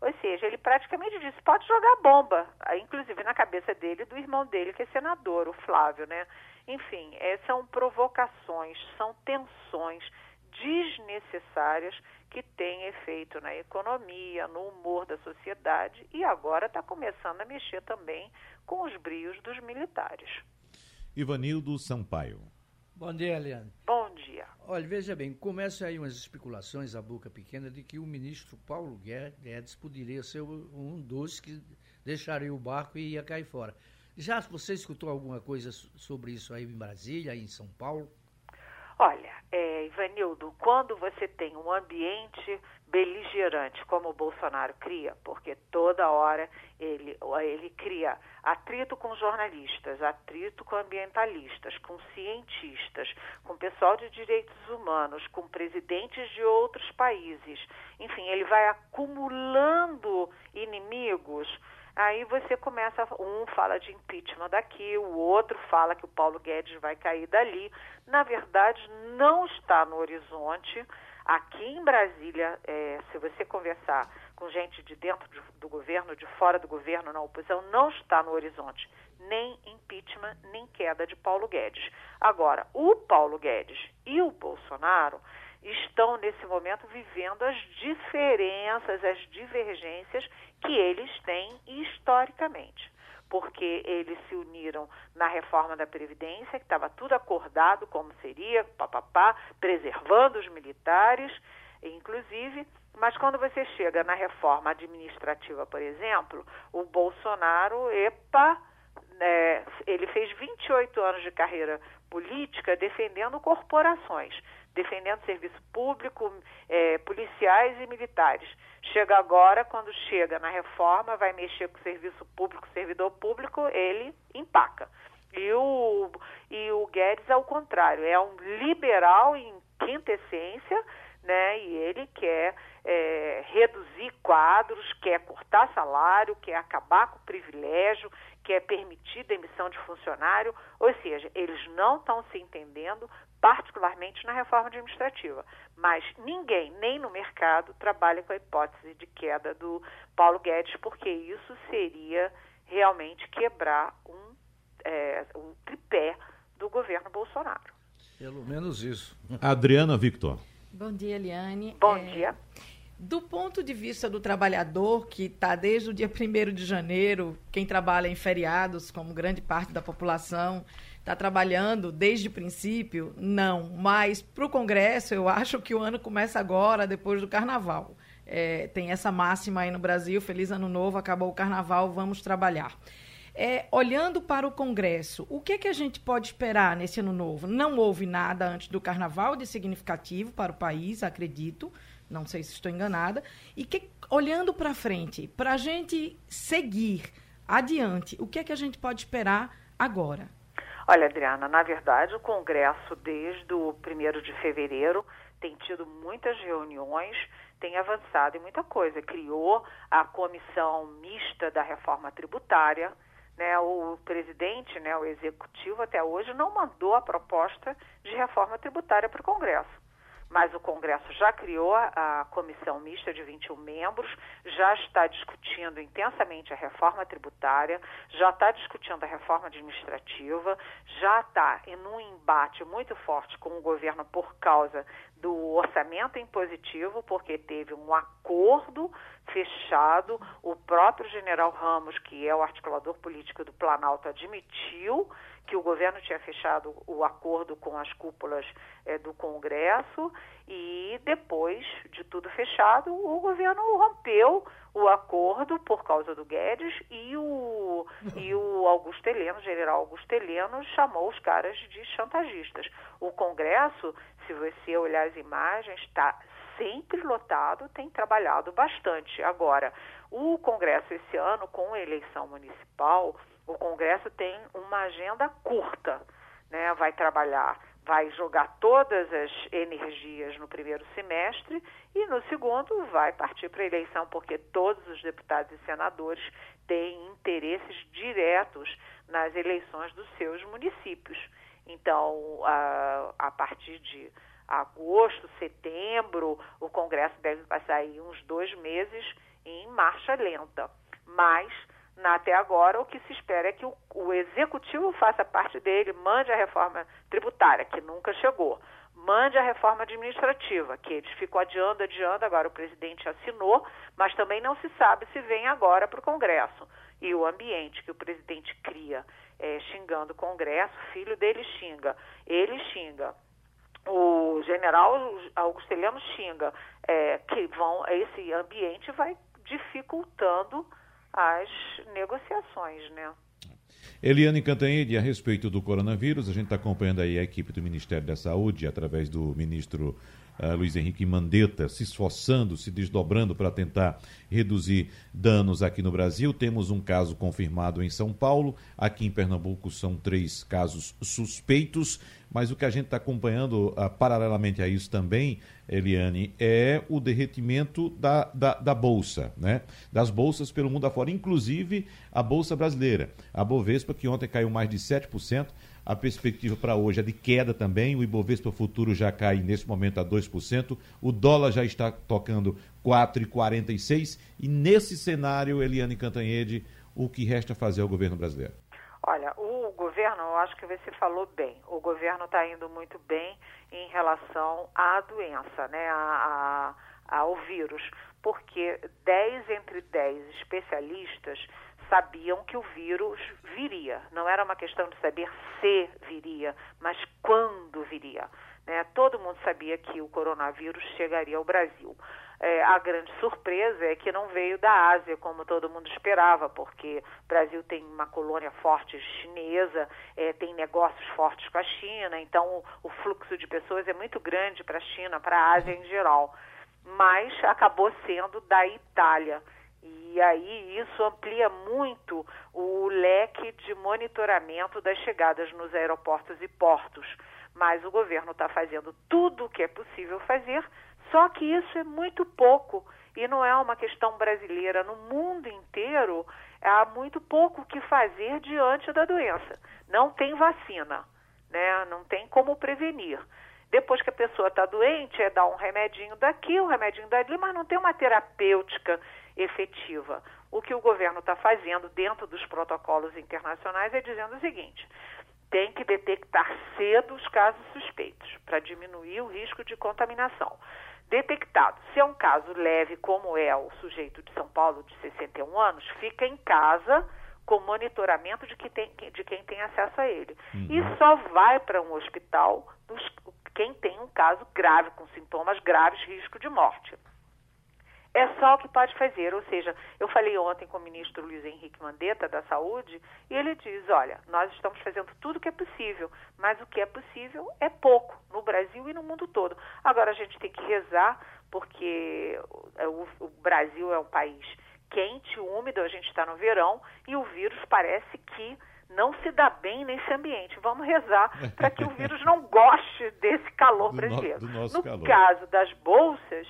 Ou seja, ele praticamente disse, pode jogar bomba, inclusive na cabeça dele do irmão dele, que é senador, o Flávio, né? Enfim, é, são provocações, são tensões desnecessárias que têm efeito na economia, no humor da sociedade e agora está começando a mexer também com os brios dos militares. Ivanildo Sampaio. Bom dia, Eliane. Bom dia. Olha, veja bem, começam aí umas especulações à boca pequena de que o ministro Paulo Guedes poderia ser um dos que deixaria o barco e ia cair fora. Já você escutou alguma coisa sobre isso aí em Brasília, aí em São Paulo? Olha, é, Ivanildo, quando você tem um ambiente beligerante como o Bolsonaro cria, porque toda hora ele, ele cria atrito com jornalistas, atrito com ambientalistas, com cientistas, com pessoal de direitos humanos, com presidentes de outros países. Enfim, ele vai acumulando inimigos Aí você começa, um fala de impeachment daqui, o outro fala que o Paulo Guedes vai cair dali. Na verdade, não está no horizonte. Aqui em Brasília, é, se você conversar com gente de dentro de, do governo, de fora do governo, na oposição, não está no horizonte nem impeachment, nem queda de Paulo Guedes. Agora, o Paulo Guedes e o Bolsonaro estão nesse momento vivendo as diferenças, as divergências que eles têm historicamente. Porque eles se uniram na reforma da Previdência, que estava tudo acordado como seria, papapá, preservando os militares, inclusive, mas quando você chega na reforma administrativa, por exemplo, o Bolsonaro, epa, é, ele fez 28 anos de carreira política defendendo corporações defendendo serviço público, é, policiais e militares. Chega agora, quando chega na reforma, vai mexer com serviço público, servidor público, ele empaca. E o, e o Guedes, ao contrário, é um liberal em quinta essência, né? E ele quer é, reduzir quadros, quer cortar salário, quer acabar com o privilégio, quer permitir demissão de funcionário. Ou seja, eles não estão se entendendo, particularmente na reforma administrativa. Mas ninguém, nem no mercado, trabalha com a hipótese de queda do Paulo Guedes, porque isso seria realmente quebrar um, é, um tripé do governo Bolsonaro. Pelo menos isso. Adriana Victor. Bom dia, Eliane. Bom é... dia. Do ponto de vista do trabalhador, que está desde o dia 1 de janeiro, quem trabalha em feriados, como grande parte da população, está trabalhando desde o princípio? Não. Mas para o Congresso, eu acho que o ano começa agora, depois do Carnaval. É, tem essa máxima aí no Brasil: Feliz Ano Novo, acabou o Carnaval, vamos trabalhar. É, olhando para o Congresso, o que, é que a gente pode esperar nesse ano novo? Não houve nada antes do Carnaval de significativo para o país, acredito. Não sei se estou enganada. E que, olhando para frente, para a gente seguir adiante, o que é que a gente pode esperar agora? Olha, Adriana, na verdade, o Congresso, desde o 1 de fevereiro, tem tido muitas reuniões, tem avançado em muita coisa. Criou a comissão mista da reforma tributária. Né, o presidente, né, o executivo, até hoje não mandou a proposta de reforma tributária para o Congresso. Mas o Congresso já criou a comissão mista de 21 membros, já está discutindo intensamente a reforma tributária, já está discutindo a reforma administrativa, já está em um embate muito forte com o governo por causa do orçamento impositivo, porque teve um acordo fechado, o próprio general Ramos, que é o articulador político do Planalto, admitiu que o governo tinha fechado o acordo com as cúpulas é, do Congresso. E depois de tudo fechado, o governo rompeu o acordo por causa do Guedes. E o, e o Augusto Heleno, general Augusto Heleno, chamou os caras de chantagistas. O Congresso, se você olhar as imagens, está sempre lotado, tem trabalhado bastante. Agora, o Congresso esse ano, com a eleição municipal, o Congresso tem uma agenda curta, né? Vai trabalhar, vai jogar todas as energias no primeiro semestre e no segundo vai partir para a eleição, porque todos os deputados e senadores têm interesses diretos nas eleições dos seus municípios. Então, a, a partir de agosto, setembro, o Congresso deve passar aí uns dois meses em marcha lenta. Mas até agora, o que se espera é que o, o, executivo faça parte dele, mande a reforma tributária, que nunca chegou, mande a reforma administrativa, que eles ficam adiando, adiando, agora o presidente assinou, mas também não se sabe se vem agora para o Congresso. E o ambiente que o presidente cria, é, xingando o Congresso, filho dele xinga, ele xinga. O general Augustelhano xinga, é, que vão, esse ambiente vai dificultando as negociações, né? Eliane Cantanhede, a respeito do coronavírus, a gente está acompanhando aí a equipe do Ministério da Saúde, através do ministro uh, Luiz Henrique Mandetta, se esforçando, se desdobrando para tentar reduzir danos aqui no Brasil. Temos um caso confirmado em São Paulo, aqui em Pernambuco são três casos suspeitos, mas o que a gente está acompanhando uh, paralelamente a isso também, Eliane, é o derretimento da, da, da, Bolsa, né? das bolsas pelo mundo afora, inclusive a Bolsa Brasileira. A Bovespa, que ontem caiu mais de 7%, a perspectiva para hoje é de queda também. O Ibovespa futuro já cai nesse momento a 2%. O dólar já está tocando 4,46. E nesse cenário, Eliane Cantanhede, o que resta fazer ao governo brasileiro? Olha, o governo, eu acho que você falou bem. O governo está indo muito bem em relação à doença, né, a, a, ao vírus, porque 10 entre 10 especialistas sabiam que o vírus viria. Não era uma questão de saber se viria, mas quando viria. Né? Todo mundo sabia que o coronavírus chegaria ao Brasil. É, a grande surpresa é que não veio da Ásia, como todo mundo esperava, porque o Brasil tem uma colônia forte chinesa, é, tem negócios fortes com a China, então o, o fluxo de pessoas é muito grande para a China, para a Ásia em geral. Mas acabou sendo da Itália. E aí isso amplia muito o leque de monitoramento das chegadas nos aeroportos e portos. Mas o governo está fazendo tudo o que é possível fazer, só que isso é muito pouco e não é uma questão brasileira. No mundo inteiro há muito pouco o que fazer diante da doença. Não tem vacina, né? não tem como prevenir. Depois que a pessoa está doente, é dar um remedinho daqui, um remedinho dali, mas não tem uma terapêutica efetiva. O que o governo está fazendo dentro dos protocolos internacionais é dizendo o seguinte: tem que detectar cedo os casos suspeitos para diminuir o risco de contaminação. Detectado, se é um caso leve, como é o sujeito de São Paulo de 61 anos, fica em casa com monitoramento de, que tem, de quem tem acesso a ele. Uhum. E só vai para um hospital quem tem um caso grave, com sintomas graves, risco de morte. É só o que pode fazer, ou seja, eu falei ontem com o ministro Luiz Henrique Mandetta da Saúde e ele diz, olha, nós estamos fazendo tudo o que é possível, mas o que é possível é pouco no Brasil e no mundo todo. Agora a gente tem que rezar porque o, o Brasil é um país quente, úmido, a gente está no verão e o vírus parece que não se dá bem nesse ambiente. Vamos rezar para que o vírus não goste desse calor (laughs) do brasileiro. No, no calor. caso das bolsas,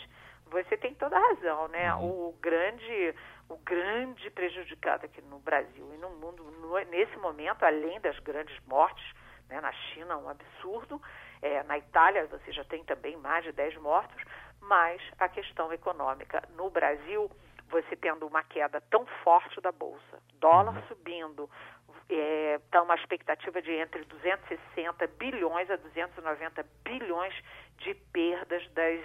você tem toda a razão, né? Uhum. O grande o grande prejudicado aqui no Brasil e no mundo no, nesse momento, além das grandes mortes, Né? Na China, um absurdo. É, na Itália, você já tem também mais de 10 mortos. Mas a questão econômica. No Brasil, você tendo uma queda tão forte da Bolsa, dólar uhum. subindo, está é, tá uma expectativa de entre 260 bilhões a 290 bilhões de perdas das,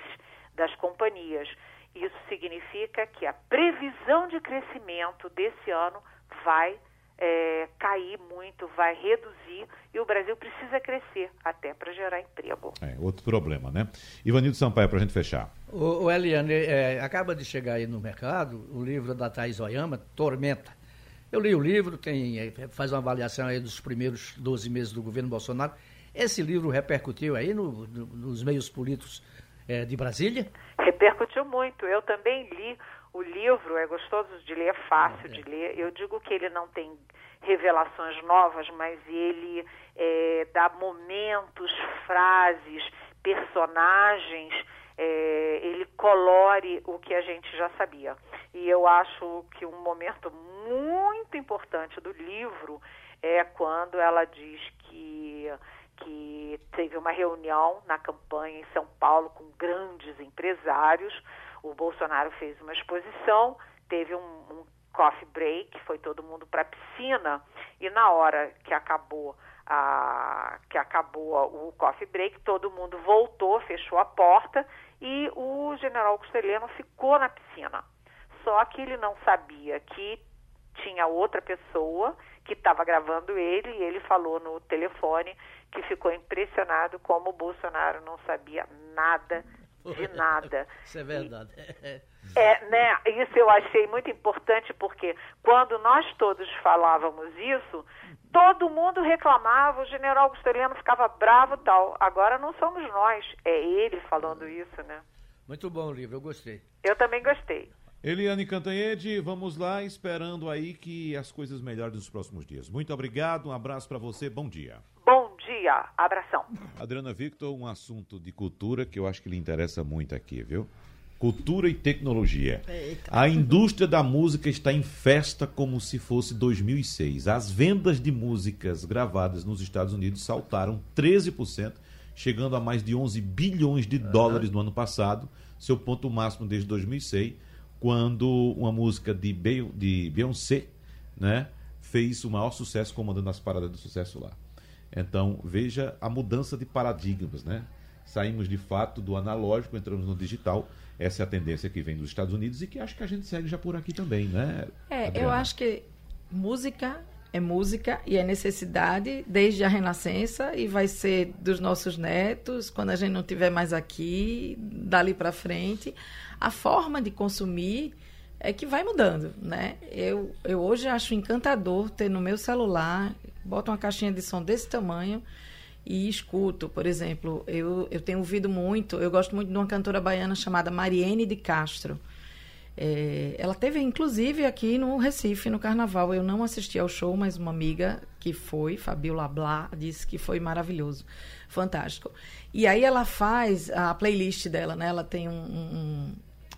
das companhias. Isso significa que a previsão de crescimento desse ano vai é, cair muito, vai reduzir e o Brasil precisa crescer até para gerar emprego. É, outro problema, né? Ivanildo Sampaio, para a gente fechar. O, o Eliane, é, acaba de chegar aí no mercado o livro da Thais Oyama, Tormenta. Eu li o livro, tem, é, faz uma avaliação aí dos primeiros 12 meses do governo Bolsonaro. Esse livro repercutiu aí no, no, nos meios políticos é, de Brasília? Repercutiu muito. Eu também li o livro, é gostoso de ler, é fácil é. de ler. Eu digo que ele não tem revelações novas, mas ele é, dá momentos, frases, personagens, é, ele colore o que a gente já sabia. E eu acho que um momento muito importante do livro é quando ela diz que que teve uma reunião na campanha em São Paulo com grandes empresários. O Bolsonaro fez uma exposição, teve um, um coffee break, foi todo mundo para a piscina e na hora que acabou a, que acabou o coffee break, todo mundo voltou, fechou a porta e o general Costeleno ficou na piscina. Só que ele não sabia que tinha outra pessoa que estava gravando ele e ele falou no telefone que ficou impressionado como o Bolsonaro não sabia nada de (laughs) nada. Isso é verdade. E, é, né? Isso eu achei muito importante porque quando nós todos falávamos isso, todo mundo reclamava, o general Gusteliano ficava bravo tal. Agora não somos nós, é ele falando isso, né? Muito bom o livro, eu gostei. Eu também gostei. Eliane Cantanhede, vamos lá, esperando aí que as coisas melhorem nos próximos dias. Muito obrigado, um abraço para você, bom dia. Bom dia, abração. Adriana Victor, um assunto de cultura que eu acho que lhe interessa muito aqui, viu? Cultura e tecnologia. Eita. A indústria da música está em festa como se fosse 2006. As vendas de músicas gravadas nos Estados Unidos saltaram 13%, chegando a mais de 11 bilhões de dólares no ano passado, seu ponto máximo desde 2006 quando uma música de, Be de Beyoncé né, fez o maior sucesso comandando as paradas do sucesso lá. Então, veja a mudança de paradigmas, né? Saímos de fato do analógico, entramos no digital. Essa é a tendência que vem dos Estados Unidos e que acho que a gente segue já por aqui também, né? É, Adriana? eu acho que música é música e é necessidade desde a Renascença e vai ser dos nossos netos quando a gente não estiver mais aqui, dali para frente. A forma de consumir é que vai mudando, né? Eu, eu hoje acho encantador ter no meu celular, boto uma caixinha de som desse tamanho e escuto, por exemplo, eu, eu tenho ouvido muito, eu gosto muito de uma cantora baiana chamada Mariene de Castro. É, ela teve, inclusive, aqui no Recife, no Carnaval. Eu não assisti ao show, mas uma amiga que foi, Fabiola Blá, disse que foi maravilhoso, fantástico. E aí ela faz a playlist dela, né? Ela tem um, um,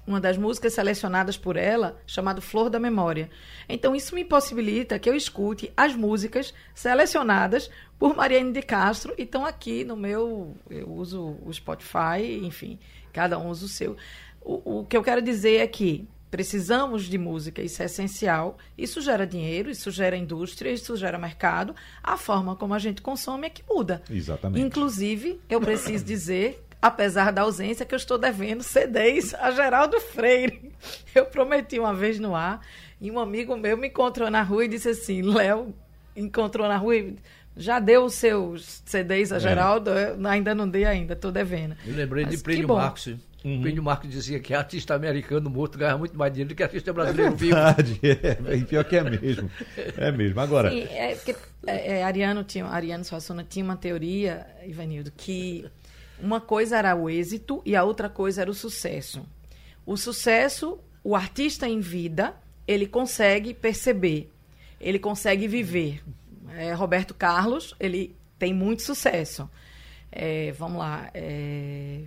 uma das músicas selecionadas por ela, chamado Flor da Memória. Então, isso me possibilita que eu escute as músicas selecionadas por Mariane de Castro e estão aqui no meu. Eu uso o Spotify, enfim, cada um usa o seu. O, o que eu quero dizer é que precisamos de música, isso é essencial. Isso gera dinheiro, isso gera indústria, isso gera mercado. A forma como a gente consome é que muda. Exatamente. Inclusive, eu preciso (coughs) dizer, apesar da ausência, que eu estou devendo CDs a Geraldo Freire. Eu prometi uma vez no ar, e um amigo meu me encontrou na rua e disse assim: Léo, encontrou na rua e já deu os seus CDs a é. Geraldo? Eu ainda não dei ainda, estou devendo. Eu lembrei Mas de Plínio Marcos. Uhum. O Plínio Marcos dizia que artista americano morto ganha muito mais dinheiro do que artista brasileiro é verdade, vivo. (laughs) É, pior que é mesmo. É mesmo. Agora. Sim, é porque é, é, Ariano, tinha, Ariano Suassuna tinha uma teoria, Ivanildo, que uma coisa era o êxito e a outra coisa era o sucesso. O sucesso, o artista em vida, ele consegue perceber, ele consegue viver. É, Roberto Carlos, ele tem muito sucesso. É, vamos lá. É,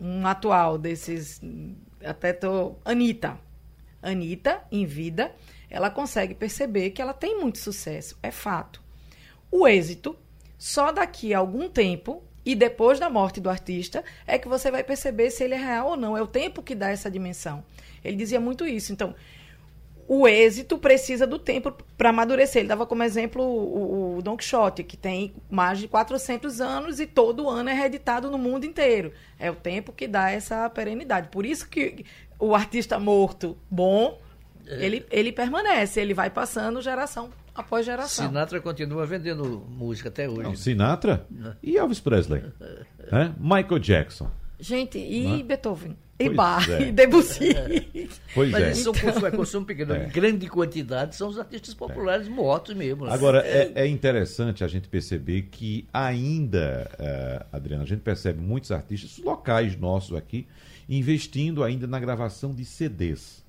um atual desses. Até tô. Anitta. Anitta, em vida, ela consegue perceber que ela tem muito sucesso. É fato. O êxito Só daqui a algum tempo e depois da morte do artista é que você vai perceber se ele é real ou não. É o tempo que dá essa dimensão. Ele dizia muito isso. Então, o êxito precisa do tempo para amadurecer. Ele dava como exemplo o, o, Don Quixote, que tem mais de 400 anos e todo ano é reeditado no mundo inteiro. É o tempo que dá essa perenidade. Por isso que o artista morto bom, é. ele, ele permanece, ele vai passando geração após geração. Sinatra continua vendendo música até hoje. Não, Sinatra? Não. E Elvis Presley? (laughs) é? Michael Jackson? Gente, e é? Beethoven? E pois Bach, é. e Debussy. Pois Mas é. isso consumo, é consumo pequeno. É. Grande quantidade são os artistas populares é. mortos mesmo. Né? Agora, é, é, interessante a gente perceber que ainda, uh, Adriana, a gente percebe muitos artistas locais nossos aqui investindo ainda na gravação de CDs.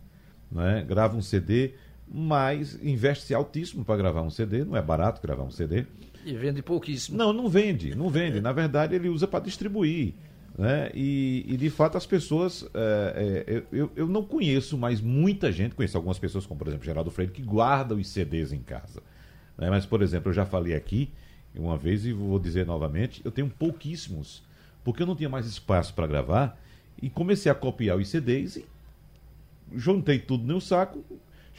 Né? Grava um CD, mas investe-se altíssimo para gravar um CD, não é barato gravar um CD. E vende pouquíssimo. Não, não vende, não vende. Na verdade, ele usa para distribuir. Né? E, e, de fato as pessoas. É, é, eu, eu não conheço mais muita gente, conheço algumas pessoas, como por exemplo Geraldo Freire, que guardam os CDs em casa. Né? Mas, por exemplo, eu já falei aqui uma vez e vou dizer novamente, eu tenho pouquíssimos, porque eu não tinha mais espaço para gravar e comecei a copiar os CDs e juntei tudo no saco.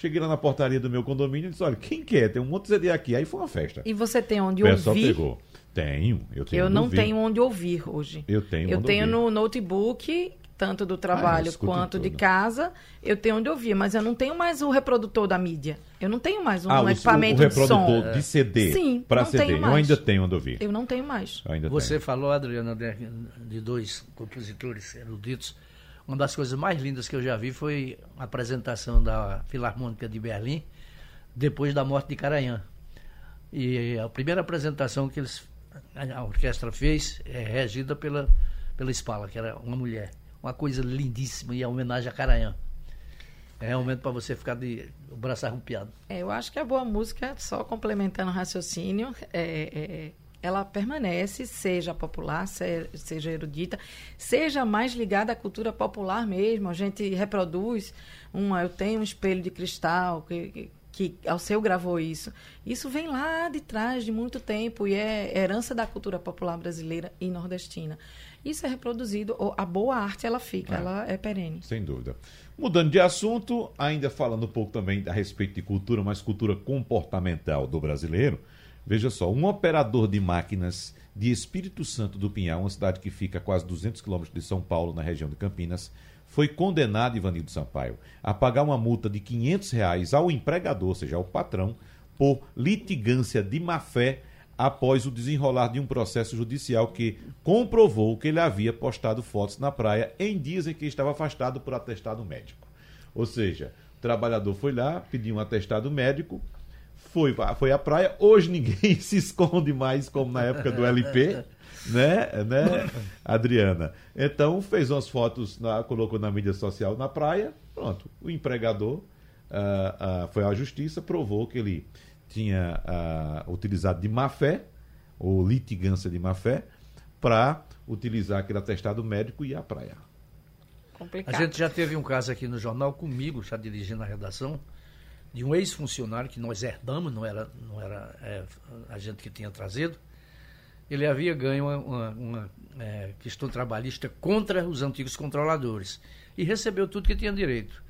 Cheguei lá na portaria do meu condomínio e disse: Olha, quem quer? Tem um monte de CD aqui. Aí foi uma festa. E você tem onde ouvir? O pessoal pegou. Tenho, eu tenho. Eu não ouvir. tenho onde ouvir hoje. Eu tenho. Eu tenho ouvir. no notebook, tanto do trabalho ah, quanto de casa, eu tenho onde ouvir, mas eu não tenho mais o reprodutor da mídia. Eu não tenho mais um ah, equipamento o, o reprodutor de, de CD. Sim, para CD. Eu ainda tenho onde ouvir. Eu não tenho mais. Você tenho. falou, Adriana, de, de dois compositores eruditos. Uma das coisas mais lindas que eu já vi foi a apresentação da Filarmônica de Berlim depois da morte de Carayan. E a primeira apresentação que eles a orquestra fez é regida pela, pela Spala, que era uma mulher. Uma coisa lindíssima e a homenagem a Caranhã. É realmente para você ficar de braço arrupiado. É, eu acho que a boa música, só complementando o raciocínio, é, é, ela permanece, seja popular, seja erudita, seja mais ligada à cultura popular mesmo. A gente reproduz uma, eu tenho um espelho de cristal que, que ao seu gravou isso. Isso vem lá de trás de muito tempo e é herança da cultura popular brasileira e nordestina. Isso é reproduzido, a boa arte ela fica, é. ela é perene. Sem dúvida. Mudando de assunto, ainda falando um pouco também a respeito de cultura, mas cultura comportamental do brasileiro. Veja só, um operador de máquinas de Espírito Santo do Pinhal, uma cidade que fica a quase 200 quilômetros de São Paulo, na região de Campinas, foi condenado, Ivanildo Sampaio, a pagar uma multa de 500 reais ao empregador, ou seja, ao patrão, por litigância de má-fé após o desenrolar de um processo judicial que comprovou que ele havia postado fotos na praia em dias em que estava afastado por atestado médico. Ou seja, o trabalhador foi lá, pediu um atestado médico, foi, foi à praia. Hoje ninguém (laughs) se esconde mais como na época do LP né, né, Adriana? Então fez umas fotos, na, colocou na mídia social na praia, pronto. O empregador uh, uh, foi à justiça, provou que ele tinha uh, utilizado de má fé, ou litigância de má fé, para utilizar aquele atestado médico e ir à praia. Complicado. A gente já teve um caso aqui no jornal comigo, já dirigindo a redação, de um ex-funcionário que nós herdamos, não era, não era é, a gente que tinha trazido, ele havia ganho uma, uma, uma é, questão trabalhista contra os antigos controladores e recebeu tudo que tinha direito.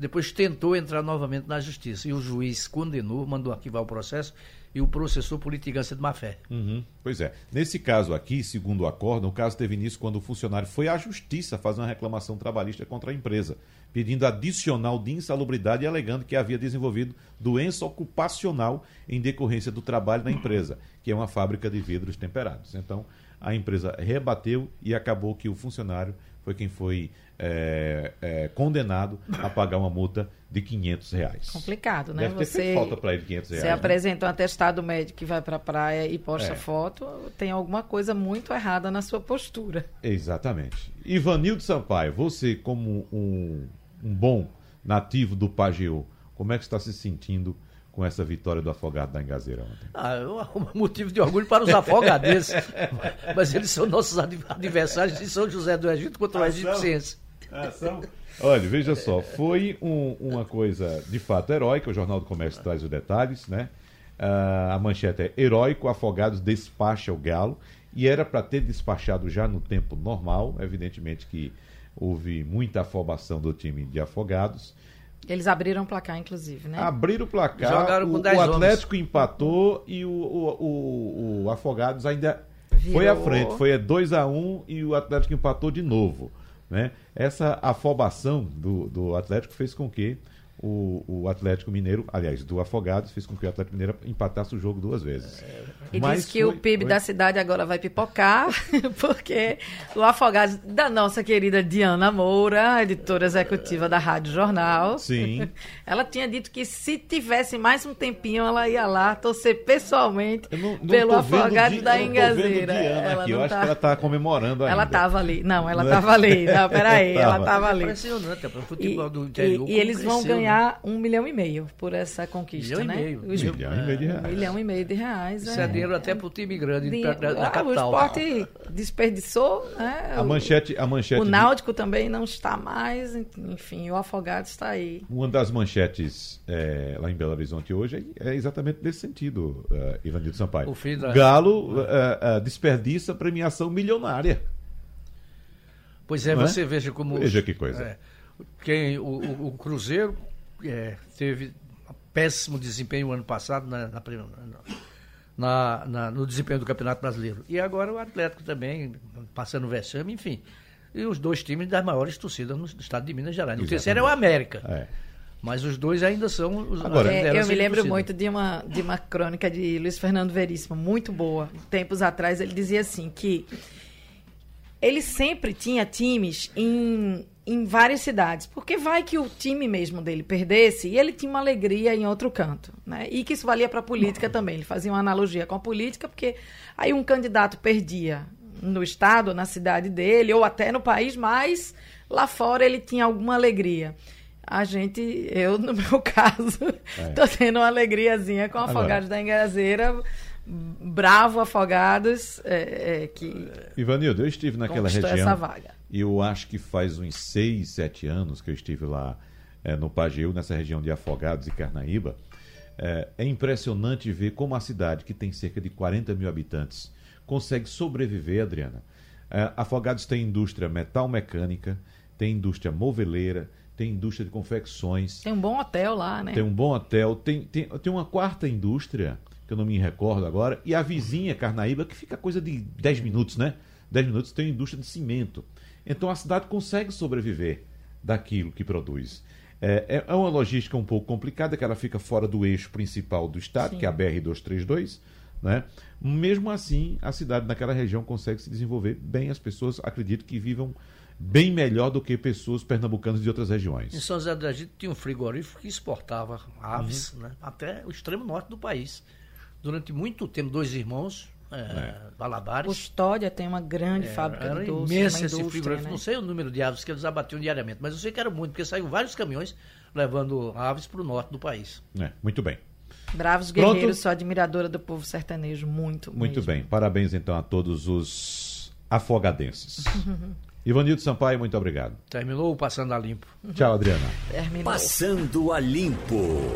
Depois tentou entrar novamente na justiça e o juiz condenou, mandou arquivar o processo e o processou por litigância de má-fé. Uhum. Pois é. Nesse caso aqui, segundo o acordo, o caso teve início quando o funcionário foi à justiça fazer uma reclamação trabalhista contra a empresa, pedindo adicional de insalubridade e alegando que havia desenvolvido doença ocupacional em decorrência do trabalho na empresa, que é uma fábrica de vidros temperados. Então, a empresa rebateu e acabou que o funcionário foi quem foi é, é, condenado a pagar uma multa de 500 reais. Complicado, né? Deve ter você, falta para ele 500 reais. Você né? apresenta um atestado médico que vai para a praia e posta é. foto, tem alguma coisa muito errada na sua postura. Exatamente. Ivanildo Sampaio, você como um, um bom nativo do Pajeú, como é que está se sentindo com essa vitória do Afogado da Engazeira ontem? Ah, um (laughs) motivo de orgulho para os afogadenses. (laughs) mas eles são nossos adversários de São José do Egito contra o Egito Ciência. Ação. Olha, veja só, foi um, uma coisa de fato heróica, o Jornal do Comércio traz os detalhes, né? Ah, a manchete é Heróico Afogados despacha o Galo. E era para ter despachado já no tempo normal. Evidentemente que houve muita afobação do time de Afogados. Eles abriram o placar, inclusive, né? Abriram o placar, Jogaram com o, 10 o Atlético empatou e o, o, o- o Afogados ainda foi à Virou. frente. Foi 2 a 1 e o Atlético empatou de novo. Né? Essa afobação do, do Atlético fez com que o, o Atlético Mineiro, aliás, do Afogados, fez com que o Atlético Mineiro empatasse o jogo duas vezes. E Mas diz que o foi- PIB foi- da cidade agora vai pipocar, (laughs) porque o Afogados da nossa querida Diana Moura, editora executiva da Rádio Jornal, Sim. (laughs) ela tinha dito que se tivesse mais um tempinho, ela ia lá torcer pessoalmente não- não pelo Afogados da Engazeira. Ela aqui. Eu não acho tá- que ela está comemorando ainda. Ela estava ali. Não, ela é? estava ali. Não, peraí, (laughs) ela Tava. estava ali. Impressionante, é para o E, futebol do e- interior. e como eles vão né? Ganhar um milhão e meio por essa conquista, Milhão e né? meio. Os- Um milhão e meio de um reais. milhão e meio de reais. Isso é dinheiro até para o time grande pra- da Ah, capital. O esporte desperdiçou, né? A manchete, a manchete O de- Náutico também não está mais, enfim, o Afogado está aí. Uma das manchetes é, lá em Belo Horizonte hoje é, é exatamente nesse sentido, uh, Ivanildo Sampaio. O fim da- Galo uh, uh, desperdiça premiação milionária. Pois é, Não é? você veja como. Veja que coisa. é, quem, o, o- o Cruzeiro é, teve péssimo desempenho ano passado na, na na- na- no desempenho do Campeonato Brasileiro. E agora o Atlético também, passando o vexame, enfim. E os dois times das maiores torcidas no estado de Minas Gerais. O Exatamente. terceiro é o América. É. Mas os dois ainda são os Agora- É, eu me lembro torcida. muito de uma, de uma crônica de Luiz Fernando Veríssimo, muito boa. Tempos atrás ele dizia assim que ele sempre tinha times em, em várias cidades, porque vai que o time mesmo dele perdesse e ele tinha uma alegria em outro canto, né? E que isso valia para a política também. Ele fazia uma analogia com a política, porque aí um candidato perdia no estado, na cidade dele, ou até no país, mas lá fora ele tinha alguma alegria. A gente, eu no (laughs) meu caso, tô tendo uma alegriazinha com Agora- Afogados da Engazeira, bravo Afogados, é, é, que Ivanildo, eu estive naquela região. essa vaga. Eu acho que faz uns 6, 7 anos que eu estive lá eh, no Pajeú, nessa região de Afogados e Carnaíba. Eh, é impressionante ver como a cidade, que tem cerca de 40 mil habitantes, consegue sobreviver, Adriana. Eh, Afogados tem indústria metal mecânica, tem indústria moveleira, tem indústria de confecções, Tem um bom hotel lá, né? tem um bom hotel, tem, tem, tem uma quarta indústria, que eu não me recordo agora, e a vizinha Carnaíba, que fica coisa de 10 minutos, né? 10 minutos tem uma indústria de cimento. Então a cidade consegue sobreviver daquilo que produz. É, é- é uma logística um pouco complicada, que ela fica fora do eixo principal do estado, Sim. que é a BR-232, né? Mesmo assim, a cidade naquela região consegue se desenvolver bem. As pessoas acredito que vivam bem melhor do que pessoas pernambucanas de outras Em regiões. São José do Egito tinha um frigorífico que exportava aves Uhum. né, até o extremo norte do país. Durante muito tempo, dois irmãos, é, Valabares. Custódia tem uma grande fábrica Era de doces, imenso uma esse frigorífico. né? Não sei o número de aves que eles abatiam diariamente, mas eu sei que era muito, porque saíam vários caminhões levando aves para o norte do país. É, muito bem. Bravos Pronto? guerreiros, sou admiradora do povo sertanejo, muito, Muito mesmo. bem. Parabéns então a todos os afogadenses. (laughs) Ivanildo Sampaio, muito obrigado. Terminou o Passando a Limpo. Tchau, Adriana. Terminou. Passando a limpo.